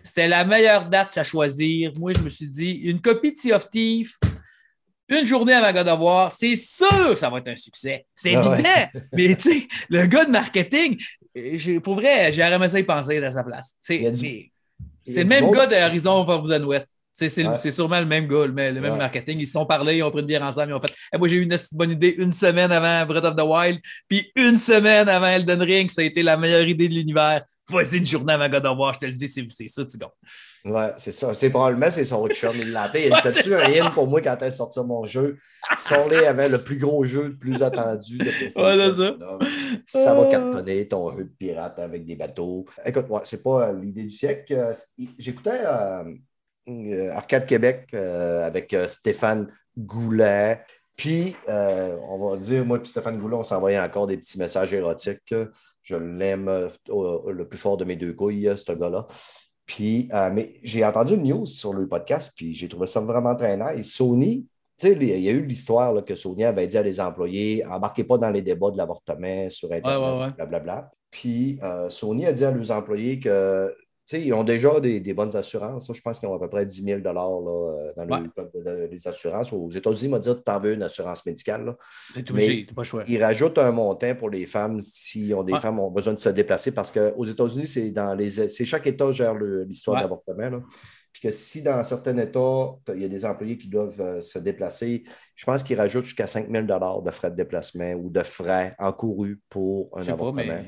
C'était la meilleure date à choisir. Moi, je me suis dit, une copie de Sea of Thief, une journée avant God of War, c'est sûr que ça va être un succès. C'est Ah évident. Mais tu sais, le gars de marketing, pour vrai, j'ai aimé ça y penser à sa place. C'est le même gars de Horizon Forbidden West. C'est Ouais. sûrement le même gars, le, même le même Ouais. marketing. Ils se sont parlé, ils ont pris une bière ensemble, ils ont fait Eh, Moi, j'ai eu une bonne idée une semaine avant Breath of the Wild, puis une semaine avant Elden Ring, ça a été la meilleure idée de l'univers. Voici une journée avant God of War, je te le dis, c'est ça, tu gagnes. Ouais, c'est ça. C'est probablement c'est son chum. Il l'a appelé. Il Ouais, a dit c'est tu un ça. hymne pour moi quand elle sortit mon jeu? Solé avait le plus gros jeu, le plus attendu de. Ouais, c'est ça. Ça va Ah. cartonner ton jeu de pirate avec des bateaux. Écoute, ouais, c'est pas euh, l'idée du siècle. Euh, J'écoutais euh, Arcade Québec euh, avec euh, Stéphane Goulet. Puis, euh, on va dire, moi et Stéphane Goulet, on s'envoyait encore des petits messages érotiques. Je l'aime euh, le plus fort de mes deux couilles, ce gars-là. Puis, euh, mais j'ai entendu une news sur le podcast, puis j'ai trouvé ça vraiment très nice. Sony, tu sais, il y a eu l'histoire que Sony avait dit à les employés embarquez pas dans les débats de l'avortement sur Internet, Ouais, ouais, ouais. blablabla. Puis, euh, Sony a dit à leurs employés que, ils ont déjà des, des bonnes assurances. là. Je pense qu'ils ont à peu près 10 000 là, euh, dans Ouais. le code de- de- des assurances. Aux États-Unis, ils m'ont dit tu t'en veux une assurance médicale. T'es obligé, pas choix. Ils rajoutent un montant pour les femmes si ont des Ouais. femmes ont besoin de se déplacer parce qu'aux États-Unis, c'est dans les c'est chaque État gère l'histoire Ouais. d'avortement. Puis que si dans certains États, il y a des employés qui doivent euh, se déplacer, je pense qu'ils rajoutent jusqu'à 5 000 de frais de déplacement ou de frais encourus pour un pas, avortement. mais.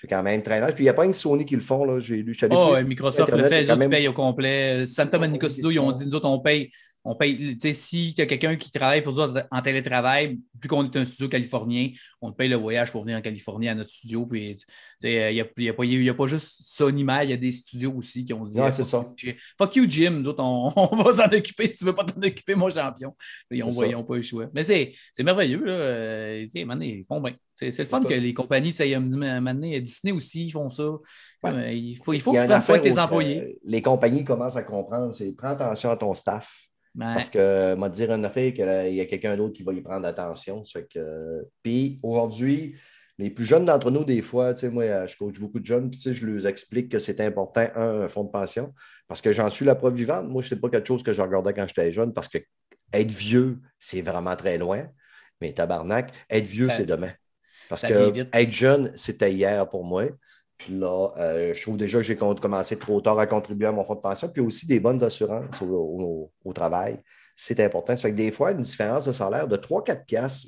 C'est quand même très nice. Puis il n'y a pas une Sony qui le font. Là. J'ai lu, Oh, Microsoft le fait, les autres ils payent au complet. Santa Monica Studio, ils ont dit, nous autres, on paye. On paye, si tu as quelqu'un qui travaille pour nous en télétravail, vu qu'on est un studio californien, on te paye le voyage pour venir en Californie à notre studio. Puis, il n'y a, y a y a pas juste Sony Mal, il y a des studios aussi qui ont dit Ouais, Ah, c'est fuck ça. you, Jim. Fuck you, Jim. On, on va s'en occuper si tu ne veux pas t'en occuper, mon champion. Ils n'ont pas eu le choix. Mais c'est c'est merveilleux. Là. Euh, ils font bien. C'est c'est le fun que les compagnies, ça y maintenant, Disney aussi, ils font ça. Ouais. Euh, Il faut, il faut que tu prennes soin de tes employés. euh, les compagnies commencent à comprendre, c'est prends attention à ton staff. Ouais. Parce que, m'a dire une affaire qu'il y a quelqu'un d'autre qui va y prendre attention. Que, puis aujourd'hui, les plus jeunes d'entre nous, des fois, tu sais, moi, je coach beaucoup de jeunes, puis tu sais, je leur explique que c'est important, un, un fonds de pension, parce que j'en suis la preuve vivante. Moi, ce n'est pas quelque chose que je regardais quand j'étais jeune, parce que être vieux, c'est vraiment très loin. Mais tabarnak, être vieux, c'est demain. Parce que être jeune, c'était hier pour moi. Puis là, euh, je trouve déjà que j'ai commencé trop tard à contribuer à mon fonds de pension, puis aussi des bonnes assurances au, travail. C'est important. Ça fait que des fois, une différence de salaire de 3-4 piastres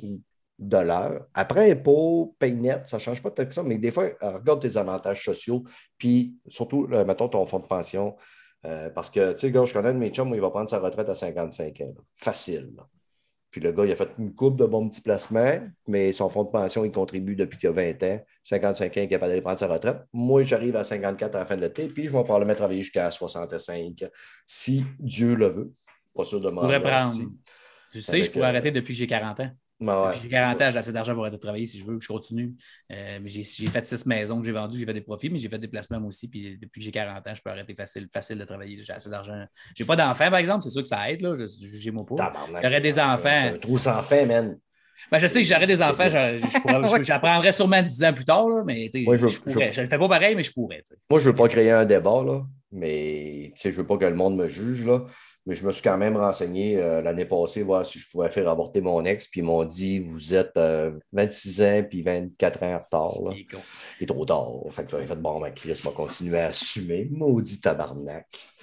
de l'heure, après impôt, paye net, ça ne change pas tant que ça, mais des fois, euh, regarde tes avantages sociaux, puis surtout, euh, mettons ton fonds de pension. Parce que, tu sais, je connais de mes chums, il va prendre sa retraite à 55 ans. Facile. Puis le gars, il a fait une coupe de bons petits placements, mais son fonds de pension, il contribue depuis qu'il a 20 ans. 55 ans, il est capable d'aller prendre sa retraite. Moi, j'arrive à 54 à la fin de l'été, puis je vais probablement travailler jusqu'à 65, si Dieu le veut. Pas sûr de m'en. Tu sais, je pourrais euh, arrêter depuis que j'ai 40 ans. Mais ouais, j'ai 40 ans, j'ai assez d'argent pour arrêter de travailler si je veux, je continue. Euh, mais j'ai j'ai fait six maisons que j'ai vendues, j'ai fait des profits, mais j'ai fait des placements moi aussi. Puis depuis que j'ai 40 ans, je peux arrêter facile, facile de travailler. J'ai assez d'argent. J'ai pas d'enfants, par exemple, c'est sûr que ça aide. là. Je- J'ai mon. Tabarnak. J'aurais des enfants. Un trou sans fin, man. Ben, je sais que j'aurais des enfants, je- je pourrais- je- j'apprendrais sûrement 10 ans plus tard, là, mais Moi, je- je, pourrais. Je le fais pas pareil, mais je pourrais. tu sais. Moi, je ne veux pas créer un débat, là, mais tu sais, je ne veux pas que le monde me juge, là, mais je me suis quand même renseigné euh, l'année passée, voir si je pouvais faire avorter mon ex, puis ils m'ont dit vous êtes euh, 26 ans puis 24 ans en retard. Là. C'est con. Il est trop tard. Fait que fait bon, ma Chris va continuer à assumer. Maudit tabarnak.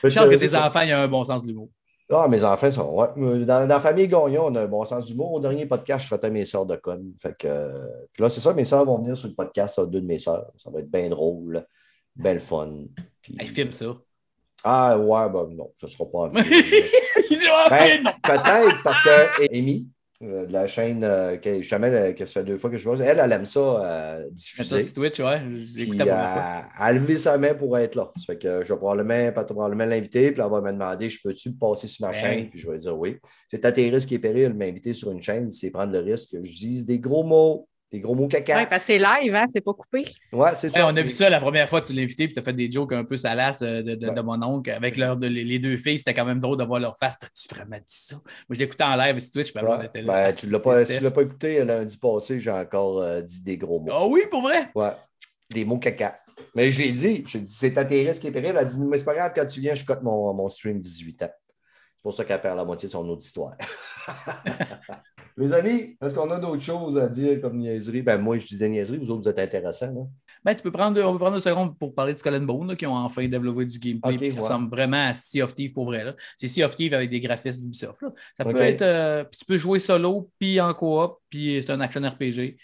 Fait Chance que tes enfants, ils ont un bon sens de l'humour. Ah, mes enfants sont. Ouais. Dans, dans la famille Gagnon, on a un bon sens d'humour. Au dernier podcast, je traitais mes sœurs de connes. Fait que. euh, Puis là, c'est ça, mes sœurs vont venir sur le podcast, là, deux de mes sœurs. Ça va être bien drôle, belle fun. Puis- Hey, filme ça. Ah, ouais, ben non, ce ne sera pas en Il dit, ah, Ben, non. Peut-être parce que Amy, euh, de la chaîne, euh, que, justement, euh, que ça fait deux fois que je vois, elle, elle aime ça euh, ça diffuser. sur Twitch, ouais. La première fois. euh, elle a levé sa main pour être là. Ça fait que je vais probablement, pas- probablement l'inviter, puis elle va me demander je peux-tu passer sur ma Ben chaîne? Puis je vais dire oui. C'est à tes risques et périls m'inviter sur une chaîne, c'est prendre le risque que je dise des gros mots, des gros mots Oui, caca. parce que c'est live, hein, c'est pas coupé. Ouais, c'est ça. on a vu ça la première fois que tu l'as invité, puis tu as fait des jokes un peu salaces euh, de, de- Ouais. de mon oncle avec leur, de- les, deux filles. C'était quand même drôle de voir leur face. T'as-tu vraiment dit ça? Moi, je l'écoutais en live sur Twitch, puis Ouais. on était là. Ben, Ah, tu ne l'as pas, c'est tu l'as pas écouté lundi passé, j'ai encore euh, dit des gros mots. Ah oui, pour vrai? Ouais, des mots caca. Mais je l'ai dit, j'ai dit, c'est à tes risques et périls. Elle a dit, mais c'est pas grave, quand tu viens, je cote mon, mon stream 18 ans. C'est pour ça qu'elle perd la moitié de son auditoire. Les amis, est-ce qu'on a d'autres choses à dire comme niaiserie? Ben, moi, je disais niaiserie, vous autres, vous êtes intéressants. là. Ben, tu peux prendre, on peut prendre une seconde pour parler de Skull and Bone, là, qui ont enfin développé du gameplay Ok, puis ça ouais. ressemble vraiment à Sea of Thieves pour vrai. là. C'est Sea of Thieves avec des graphismes d'Ubisoft. Ça peut être. euh, tu peux jouer solo, puis en coop, puis c'est un action RPG.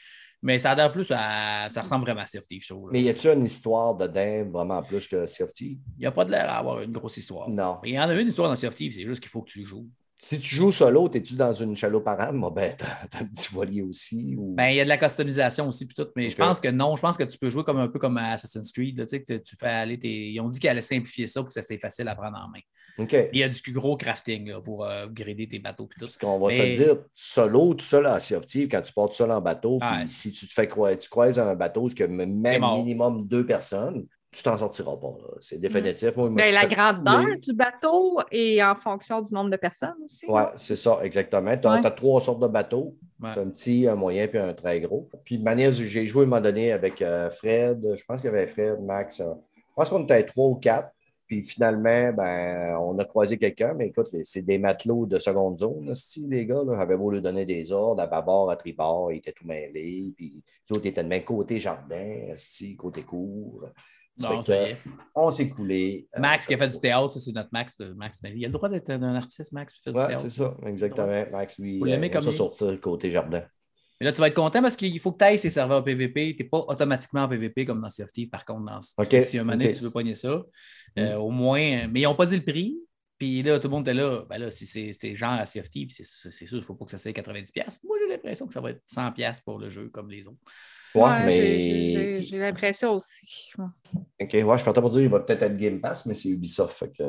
Mais ça a l'air plus à. Ça ressemble vraiment à Thieves, je trouve. là. Mais y a-tu une histoire dedans vraiment plus que Thieves? Il n'y a pas de l'air à avoir une grosse histoire. Non. Il y en a une histoire dans Thieves, c'est juste qu'il faut que tu joues. Si tu joues solo, es-tu dans une chaloupe à rame? Moi, ben, t'as un petit voilier aussi. Ou... Ben, il y a de la customisation aussi, puis tout, mais je pense que non. Je pense que tu peux jouer comme un peu comme Assassin's Creed. là, tu sais, que tu fais aller tes... Ils ont dit qu'elle allait simplifier ça pour que ça soit facile à prendre en main. OK. Et il y a du gros crafting là, pour euh, upgrader tes bateaux. Puis tout. Parce qu'on va Mais- se dire, solo, tout seul en Sea quand tu pars tout seul en bateau, Ah, puis si tu te fais croiser, tu croises un bateau, que T'es même minimum deux personnes, tu t'en sortiras pas. là. C'est définitif. Moi, je me Ben, la grandeur du bateau est en fonction du nombre de personnes aussi. Oui, c'est ça, exactement. Tu as, Ouais. trois sortes de bateaux. Ouais. Un petit, un moyen, puis un très gros. Puis de manière, j'ai joué à un moment donné avec euh, Fred. Je pense qu'il y avait Fred, Max. euh, je pense qu'on était trois ou quatre. Puis finalement, ben, on a croisé quelqu'un, mais écoute, c'est des matelots de seconde zone, esti, les gars. Là. Avaient beau lui donner des ordres, à bâbord, à tribord, ils étaient tout mêlés. Puis les autres étaient de même côté jardin, esti, côté cour. Non, ça que y est. on s'est coulé. euh, Max qui a fait du théâtre, ça, c'est notre Max. de- Max. Mais il a le droit d'être un artiste, Max, qui fait du Oui, théâtre? c'est ça, exactement. Max, lui, Vous il aime comme ça sortir côté jardin. Mais là, tu vas être content parce qu'il faut que tu ailles ces serveurs PVP. Tu n'es pas automatiquement en PVP comme dans Sea par contre. Dans... Si un moment donné, OK. Mm. tu veux pogner ça, euh, au moins. Mais ils n'ont pas dit le prix. Puis là, tout le monde était là. Ben là, si c'est c'est genre à of Thieves, c'est c'est sûr, il ne faut pas que ça soit 90$. Moi, j'ai l'impression que ça va être 100$ pour le jeu comme les autres. Ouais, Ouais, mais. j'ai- j'ai- J'ai l'impression aussi. OK, ouais, je suis content pour dire qu'il va peut-être être Game Pass, mais c'est Ubisoft. Fait que...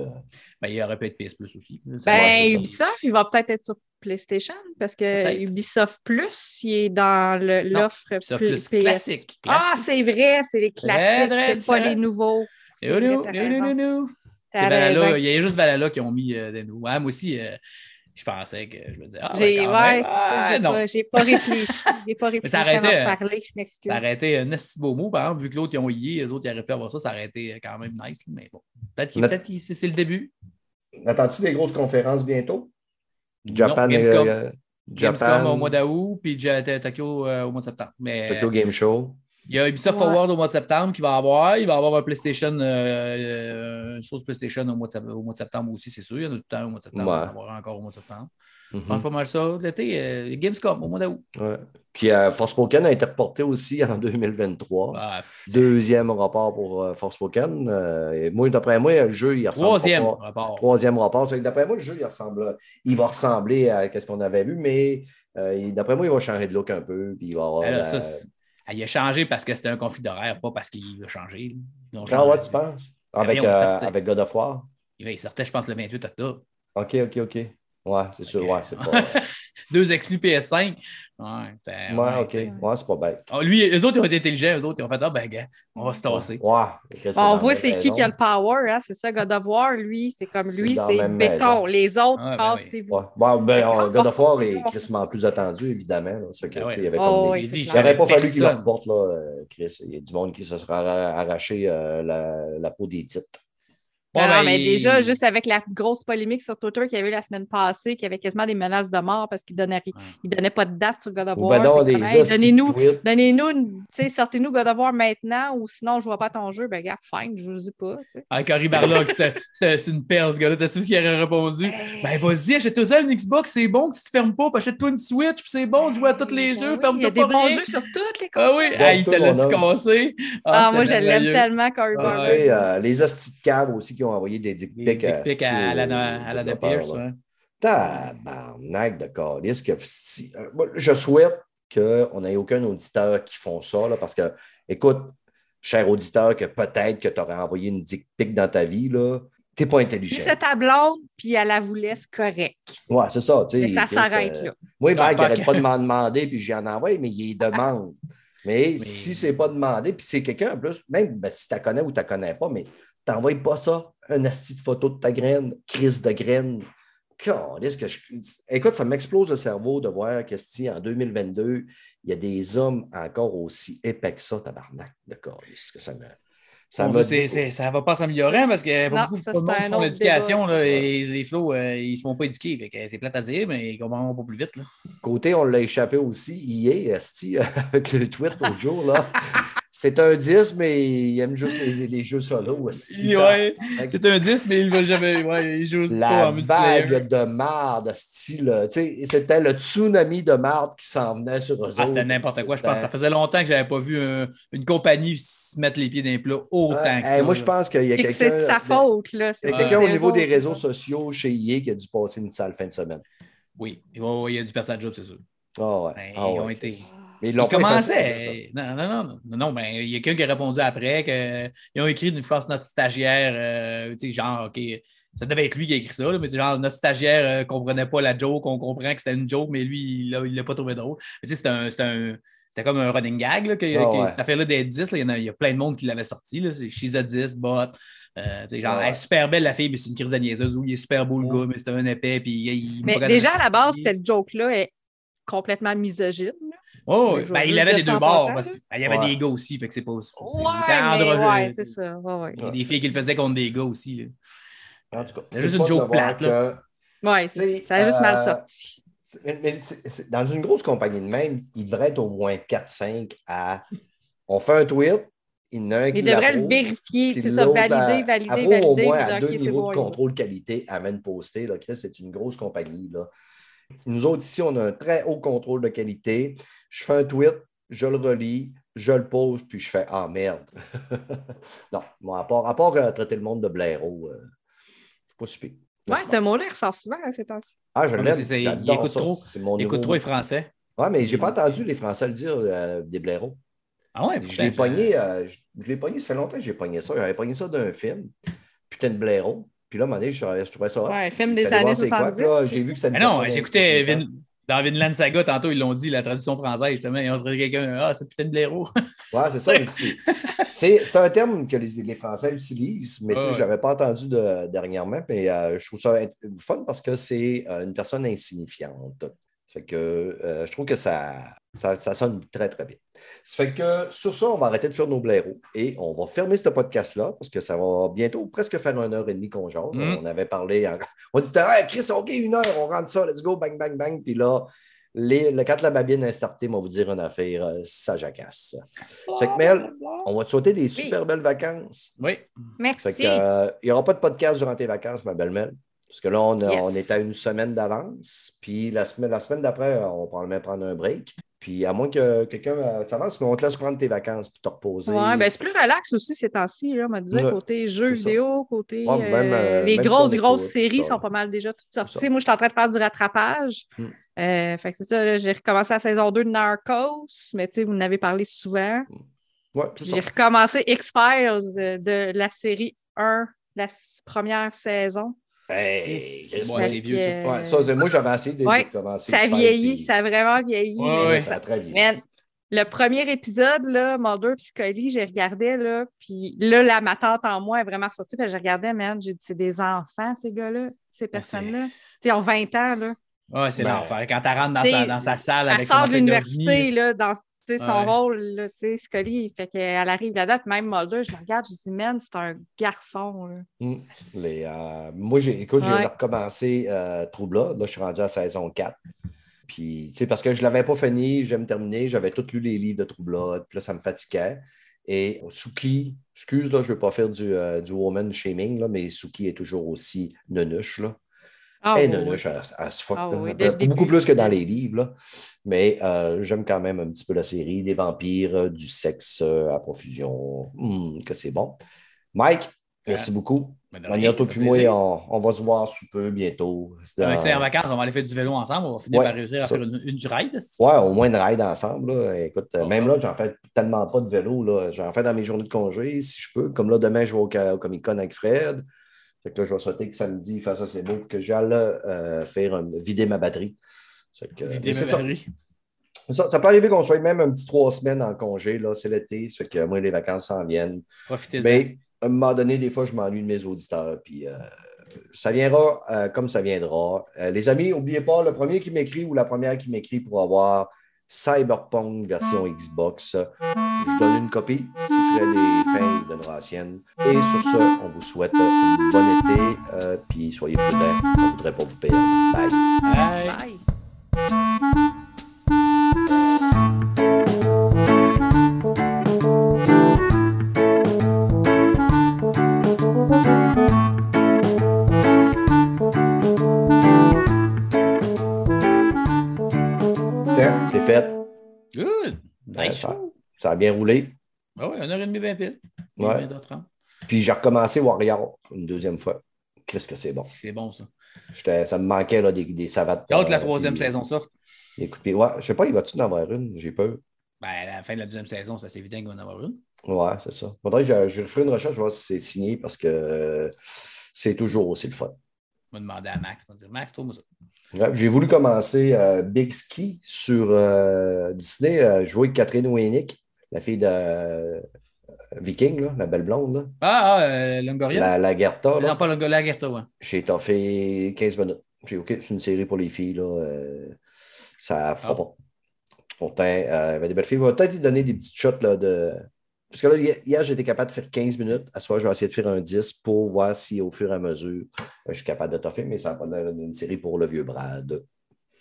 Ben, il y aurait pu être PS Plus aussi. Ben, Ouais. Ubisoft, il va peut-être être sur PlayStation parce que Peut-être. Ubisoft Plus, il est dans l'offre plus Plus PS. classique. Ah, c'est vrai, c'est les classiques, c'est pas les nouveaux. Valhalla, il y a juste Valhalla qui ont mis euh, des nouveaux. Ouais, moi aussi, euh, je pensais que je me disais, ah, J'ai ouais, ça, Ah, pas, j'ai pas réfléchi. J'ai pas réfléchi ça avant arrêtait, de parler, je m'excuse. Ça aurait été un beau mot, par exemple, vu que l'autre, ils ont yé, les autres, ils auraient pu avoir ça, ça aurait été quand même nice. Mais bon, peut-être que c'est le début. Attends-tu des grosses conférences bientôt? Japan, non, Gamescom, euh, Gamescom Japan, au mois d'août, puis Tokyo euh, au mois de septembre. Mais Tokyo Game Show. Il y a Ubisoft Ouais. Forward au mois de septembre qui va avoir. Il va avoir un PlayStation, euh, une chose PlayStation au mois, de, sept- au mois de septembre aussi, c'est sûr. Il y en a tout le temps au mois de septembre. Ouais. Il va y avoir encore au mois de septembre. Je pense pas mal ça. L'été, euh, Gamescom au mois d'août. Ouais. Puis euh, Forspoken a été reporté aussi en 2023. Ah, pff, Deuxième rapport pour euh, Forspoken. Euh, et moi, d'après moi, le jeu, il ressemble Troisième pas- rapport. Troisième rapport. D'après moi, le jeu, il, ressemble, il va ressembler à ce qu'on avait vu, mais euh, d'après moi, il va changer de look un peu. Puis il va avoir. Ça, Ah, il a changé parce que c'était un conflit d'horaire, pas parce qu'il a changé. Ont Ah ouais, tu penses? Avec, Voyons, euh, avec God of War? Il sortait, je pense, le 28 octobre. OK, OK, OK. Ouais, c'est sûr. Ouais, c'est pas. Deux exclus PS5. Ouais, c'est- ouais, ouais, OK. Ouais, c'est pas bête. Ah, lui, eux autres, ils ont été intelligents. Eux autres, ils ont fait Ah, ben, gars, on va se tasser. Ouais. Bon, on voit c'est qui qui a le power, hein? c'est ça, God of War, lui, c'est comme lui, c'est béton. maison. Les autres, Ah, ben. Ouais. Bon, ben, on- God of War est crissement plus attendu, évidemment. Là. Fait que, sais, il y avait Oh, comme des- Il n'aurait pas fallu qu'il le Personne. reporte, là, euh, Chris. Il y a du monde qui se sera arra- arraché euh, la, la peau des titres. Non, Ouais, non, ben, mais il- déjà, juste avec la grosse polémique sur Twitter qu'il y avait eu la semaine passée, qu'il y avait quasiment des menaces de mort parce qu'il ne donnait, il donnait pas de date sur God of War. ben hey, Donnez-nous, donnez-nous, une- tu sais, sortez-nous God of War maintenant ou sinon je ne vois pas ton jeu. Ben, gars, fine, je ne dis pas. tu sais. Ah, Cory Barlog, c'était c'était- c'est une perle, ce gars-là. T'as su ce qu'il aurait répondu? Ben, vas-y, achète-toi une Xbox, c'est bon que tu te fermes pas. puis Achète-toi une Switch, puis c'est bon de jouer à tous les Ben jeux, oui, ferme-toi Il y a pas des bons jeux sur toutes les Ah consoles. oui, Bon, ah, il te toi, l'a homme. cassé. Ah, moi, je l'aime tellement, Cory Ah, Barlog. euh, les hosties de cave aussi qui ont envoyé des dick Des pics dick pics à, à, la, à Pierce. ouais. Tabarnak de calice que si- euh, moi, Je souhaite qu'on n'ait aucun auditeur qui font ça, là, parce que, écoute, cher auditeur, que peut-être que tu aurais envoyé une dick pic dans ta vie, là, t'es pas intelligent. c'est ta blonde, puis elle la voulait, c'est correct. Ouais, c'est ça. Mais ça s'arrête euh, là. Moi, Non, Mike, il n'arrête pas de m'en demander, puis j'en envoie, mais il demande. Mais, si c'est pas demandé, puis c'est quelqu'un en plus, même ben, si tu la connais ou tu la connais pas, mais t'envoies pas ça, un asti de photo de ta graine, crise de graine. Calisse que je- Écoute, ça m'explose le cerveau de voir que si en 2022, il y a des hommes encore aussi épais que ça, tabarnak. D'accord. que ça me. Ça Bon, ça va pas s'améliorer hein, parce que Non, beaucoup ça, de monde c'est un font l'éducation, les flots, euh, ils se font pas éduquer. Fait que c'est plate à dire, mais ils comprendront pas plus vite. Là. Côté, on l'a échappé aussi hier, avec le tweet l'autre jour. Là. C'est un 10, mais il aime juste les, les jeux solo. Ouais, c'est un 10, mais ils veulent jamais. Ouais, ils jouent pas La en vague de marde, style. C'était le tsunami de marde qui s'en venait sur eux Ah, autres. c'était n'importe quoi. Je pense que ça faisait longtemps que j'avais pas vu un- une compagnie se mettre les pieds dans les plats autant Ouais, que hey, ça. moi, je pense qu'il y a Et que quelqu'un. c'est de sa faute, là. Il y a c'est- quelqu'un au niveau des réseaux là. sociaux chez EA qui a dû passer une sale fin de semaine. Oui, il il y a du personnage job, c'est sûr. Ah ouais. Ben, ah ils ont ouais. été. Mais ils l'ont pas commençaient. Non, non, non, non, non, ben, il y a quelqu'un qui a répondu après qu'ils ont écrit une phrase notre stagiaire, euh, tu sais, genre, OK, ça devait être lui qui a écrit ça, là, mais c'est genre, notre stagiaire ne comprenait pas la joke, on comprend que c'était une joke, mais lui, il ne l'a pas trouvé drôle. Mais tu sais, c'était un. C'était un- c'était comme un running gag, là, que, que ouais. cette affaire-là des 10, là, il, y en a, il y a plein de monde qui l'avait sorti. Là, c'est She's a 10, bot. Euh, tu sais, genre, Ah ouais. elle est super belle la fille, mais c'est une crise de niaiseuse. Ou il est super beau le Oh. gars, mais c'est un épais. Puis il, il Mais déjà, à la base, cette joke-là est complètement misogyne. Oh, ben, il avait des deux bords. Parce que, ben, il y avait Ouais. des gars aussi, fait que c'est pas. Ouais, c'est ça. Ouais, ouais. Il y a des filles qui le faisaient contre des gars aussi. là. En tout cas, C'est juste une joke de plate, que- c'est- ça a juste mal euh, sorti. Mais- mais c'est- c'est- dans une grosse compagnie de même, il devrait être au moins 4-5 à. On fait un tweet, il y en a un qui Il devrait le vérifier, c'est ça, l'autre, valider, à- valider, valider. au moins à deux niveaux bon, de contrôle qualité à même poster. Là. Chris, c'est une grosse compagnie. Là. Nous autres, ici, on a un très haut contrôle de qualité. Je fais un tweet, je le relis, je le pose, puis je fais Ah merde. non, bon, à part, à part euh, traiter le monde de blaireau, euh, c'est pas super. Ouais, ce mot-là, il ressort souvent hein, ces temps-ci. Ah, je Ouais, l'aime. c'est- c'est- il j'adore écoute ça. trop. C'est mon Il écoute nouveau- trop les Français. Ouais, mais j'ai pas entendu les Français le dire, euh, des blaireaux. Ah ouais, Je l'ai pogné, euh, je, je l'ai pogné, ça fait longtemps que j'ai pogné ça. J'avais pogné ça d'un film, putain de blaireau. Puis là, à un moment donné, je, je trouvais ça. Ouais, film des années voir c'est quoi, 70. puis là, J'ai vu que une Mais non, personne j'écoutais. Vin- dans Vinland Saga, tantôt, ils l'ont dit, la traduction française, justement. Ils ont dit quelqu'un, ah, c'est putain de blaireau. Ouais, c'est ça. mais c'est- un terme que les, les Français utilisent, mais Ouais, je ne l'avais pas entendu de- dernièrement. Mais euh, je trouve ça fun parce que c'est euh, une personne insignifiante. Fait que euh, je trouve que ça, ça, ça sonne très, très bien. Ça fait que sur ça, on va arrêter de faire nos blaireaux et on va fermer ce podcast-là parce que ça va bientôt presque faire une heure et demie qu'on jase. Mm. On avait parlé, en- on dit hey, Chris, OK, une heure, on rentre ça, let's go, bang, bang, bang. Puis là, les, le- quand la babine est startée, on va vous dire une affaire, euh, ça jacasse. Fait que Mel, on va te souhaiter des super belles vacances. Oui. Fait Merci. que, euh, il n'y aura pas de podcast durant tes vacances, ma belle Mel. Parce que là, on, a- Yes. on est à une semaine d'avance. Puis la semaine, la semaine d'après, on va même prendre un break. Puis à moins que quelqu'un euh, s'avance, mais on te laisse prendre tes vacances puis te reposer. Ouais, ben c'est plus relax aussi ces temps-ci, on va dire, Ouais, côté jeux vidéo, côté. Ouais, même, euh, euh, les grosses, si grosses séries ça. sont pas mal déjà toutes sorties. Moi, je suis en train de faire du rattrapage. Mm. Euh, fait que c'est ça, j'ai recommencé la saison 2 de Narcos, mais tu sais, vous en avez parlé souvent. Ouais, Puis ça. J'ai recommencé X-Files de la série 1, la première saison. Hey, C'est qu'est-ce bon, que- c'est vieux, ça. Euh, Ouais, ça, c'est- moi, j'avais essayé de, Ouais, commencer. Ça a vieilli, puis- ça a vraiment vieilli. Ouais, mais ouais. Ça a très vieilli. Man, le premier épisode, là, Mulder Scully, j'ai regardé, là, puis là, la, ma tante en moi est vraiment sortie, puis je regardais, man, j'ai dit, c'est des enfants, ces gars-là, ces personnes-là. Tu sais, ils ont 20 ans, là. Ouais, c'est Ben, l'enfer. Quand tu rentres dans sa, dans sa salle Elle avec sort de l'université, là, dans sais, son Ouais. rôle, là, tu sais, Scully, fait qu'elle arrive là-dedans, même Mulder, je le regarde, je dis, man, c'est un garçon, là. Mm. Les, euh, moi, j'ai, écoute, j'ai Ouais. recommencé euh, Blood. Là, je suis rendu à saison 4. Puis, tu sais, parce que je ne l'avais pas fini, j'aime me terminer. J'avais tous lu les livres de Blood. Puis là, ça me fatiguait. Et Suki, excuse, là, je ne veux pas faire du, euh, du woman shaming, là, mais Suki est toujours aussi nunuche. Là. Ah, fuck, Ah oui, beaucoup plus que dans les livres. là. Mais euh, j'aime quand même un petit peu la série. Des vampires, euh, du sexe euh, à profusion. Hum, que c'est bon. Mike, merci beaucoup. Ben, ça puis moi, on, on va se voir sous peu bientôt. Dans- en vacances, on va aller faire du vélo ensemble. On va finir Ouais, par réussir à ça. faire une, une ride. c'est- Ouais, au moins une ride ensemble. là. Écoute, Oh, même ouais. là, j'en fais tellement pas de vélo. là. J'en fais dans mes journées de congé, si je peux. Comme là, demain, je vais au, au Comic Con avec Fred. Fait que là, je vais souhaiter que samedi, faire ça, c'est beau, que j'aille euh, faire un- vider ma batterie. Fait que, Vider ma batterie. Ça, ça peut arriver qu'on soit même un petit trois semaines en congé. là. C'est l'été. Ça fait que moi, les vacances s'en viennent. Profitez-en. Mais à un moment donné, des fois, je m'ennuie de mes auditeurs. Puis euh, ça viendra euh, comme ça viendra. Euh, les amis, n'oubliez pas, le premier qui m'écrit ou la première qui m'écrit pour avoir Cyberpunk version Xbox, je donne une copie. Si Fred est fin, il donnera la sienne. Et sur ce, on vous souhaite un bon été. euh, puis soyez prudents. On ne voudrait pas vous perdre. Bye. Bye. Bye. Tiens, c'est fait. Good. Nice. Ça, ça a bien roulé. Ah ouais, 1h30, 20 piles. Ouais. 20h30. Puis j'ai recommencé Warrior une deuxième fois. Qu'est-ce que c'est bon. C'est bon, ça. Ça me manquait là, des, des savates. J'ai hâte que la euh, troisième puis saison sorte. de pied. Ouais, je sais pas, il va-tu en avoir une? J'ai peur. Ben, à la fin de la deuxième saison, c'est assez évident qu'il va en avoir une. Ouais, c'est ça. Faudrait que je, je ferai une recherche, je vais voir si c'est signé parce que euh, c'est toujours aussi le fun. Je vais demander à Max. Je vais dire, Max, trouve-moi ça. Ouais, J'ai voulu commencer euh, Big Ski sur euh, Disney, euh, jouer avec Catherine Winnick, la fille de euh, Viking, là, la belle blonde, là. Ah, ah euh, Longoria? la, la Gerta. là. Non, pas Longoria, la Gerta, ouais. J'ai toffé 15 minutes. J'ai OK, c'est une série pour les filles. Là. euh, ça fera Ah. pas. Pourtant, euh, il y avait des belles filles. On va peut-être y donner des petites shots là, de. Parce que là, hier, été capable de faire 15 minutes. À ce soir, je vais essayer de faire un 10 pour voir si au fur et à mesure, je suis capable de toffer, mais ça va pas d'une série pour le vieux Brad.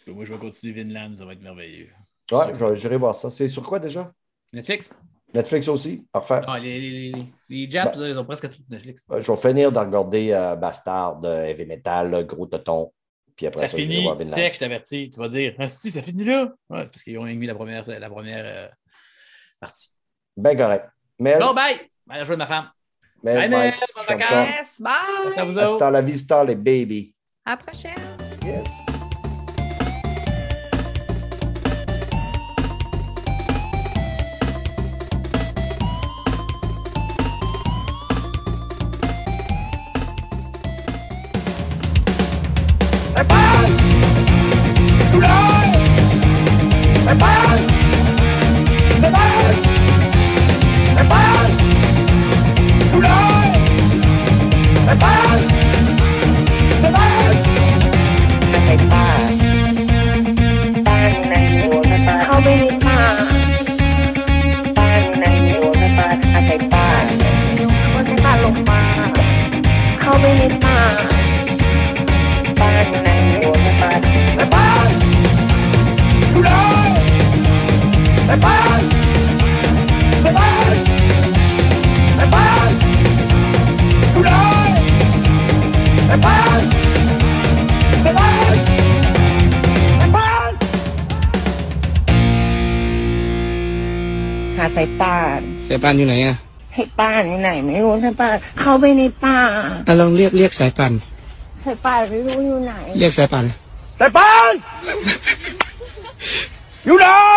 Moi, je vais continuer Vinland, ça va être merveilleux. Ouais, je vais- j'irai voir ça. C'est sur quoi déjà? Netflix? Netflix aussi? Parfait. Ah, les, les, les, les Japs, Ben. là, ils ont presque tout Netflix. Euh, Je vais finir de regarder euh, Bastard, euh, Heavy Metal, Gros Toton. Puis après Ça ça, je finit sec, je t'avertis. Tu vas dire, ah, si, ça finit là? Ouais, parce qu'ils ont mis la première, la première euh, partie. Ben correct. Mel, Bon, bye! Allez jouer de ma femme. Mel, Bye, bye. Mel, J'aime vacances. ça. Yes, bye! À vous Hasta autres. la vista, les baby. À la prochaine! ป่านอยู่ไหนอะให้ป่านอยู่ไหนไม่รู้สายป่านเข้าไปในป่าอะลองเรียกเรียกสายป่านสายป่านไม่รู้อยู่ไหน เรียกสายป่าน Stefan! You die!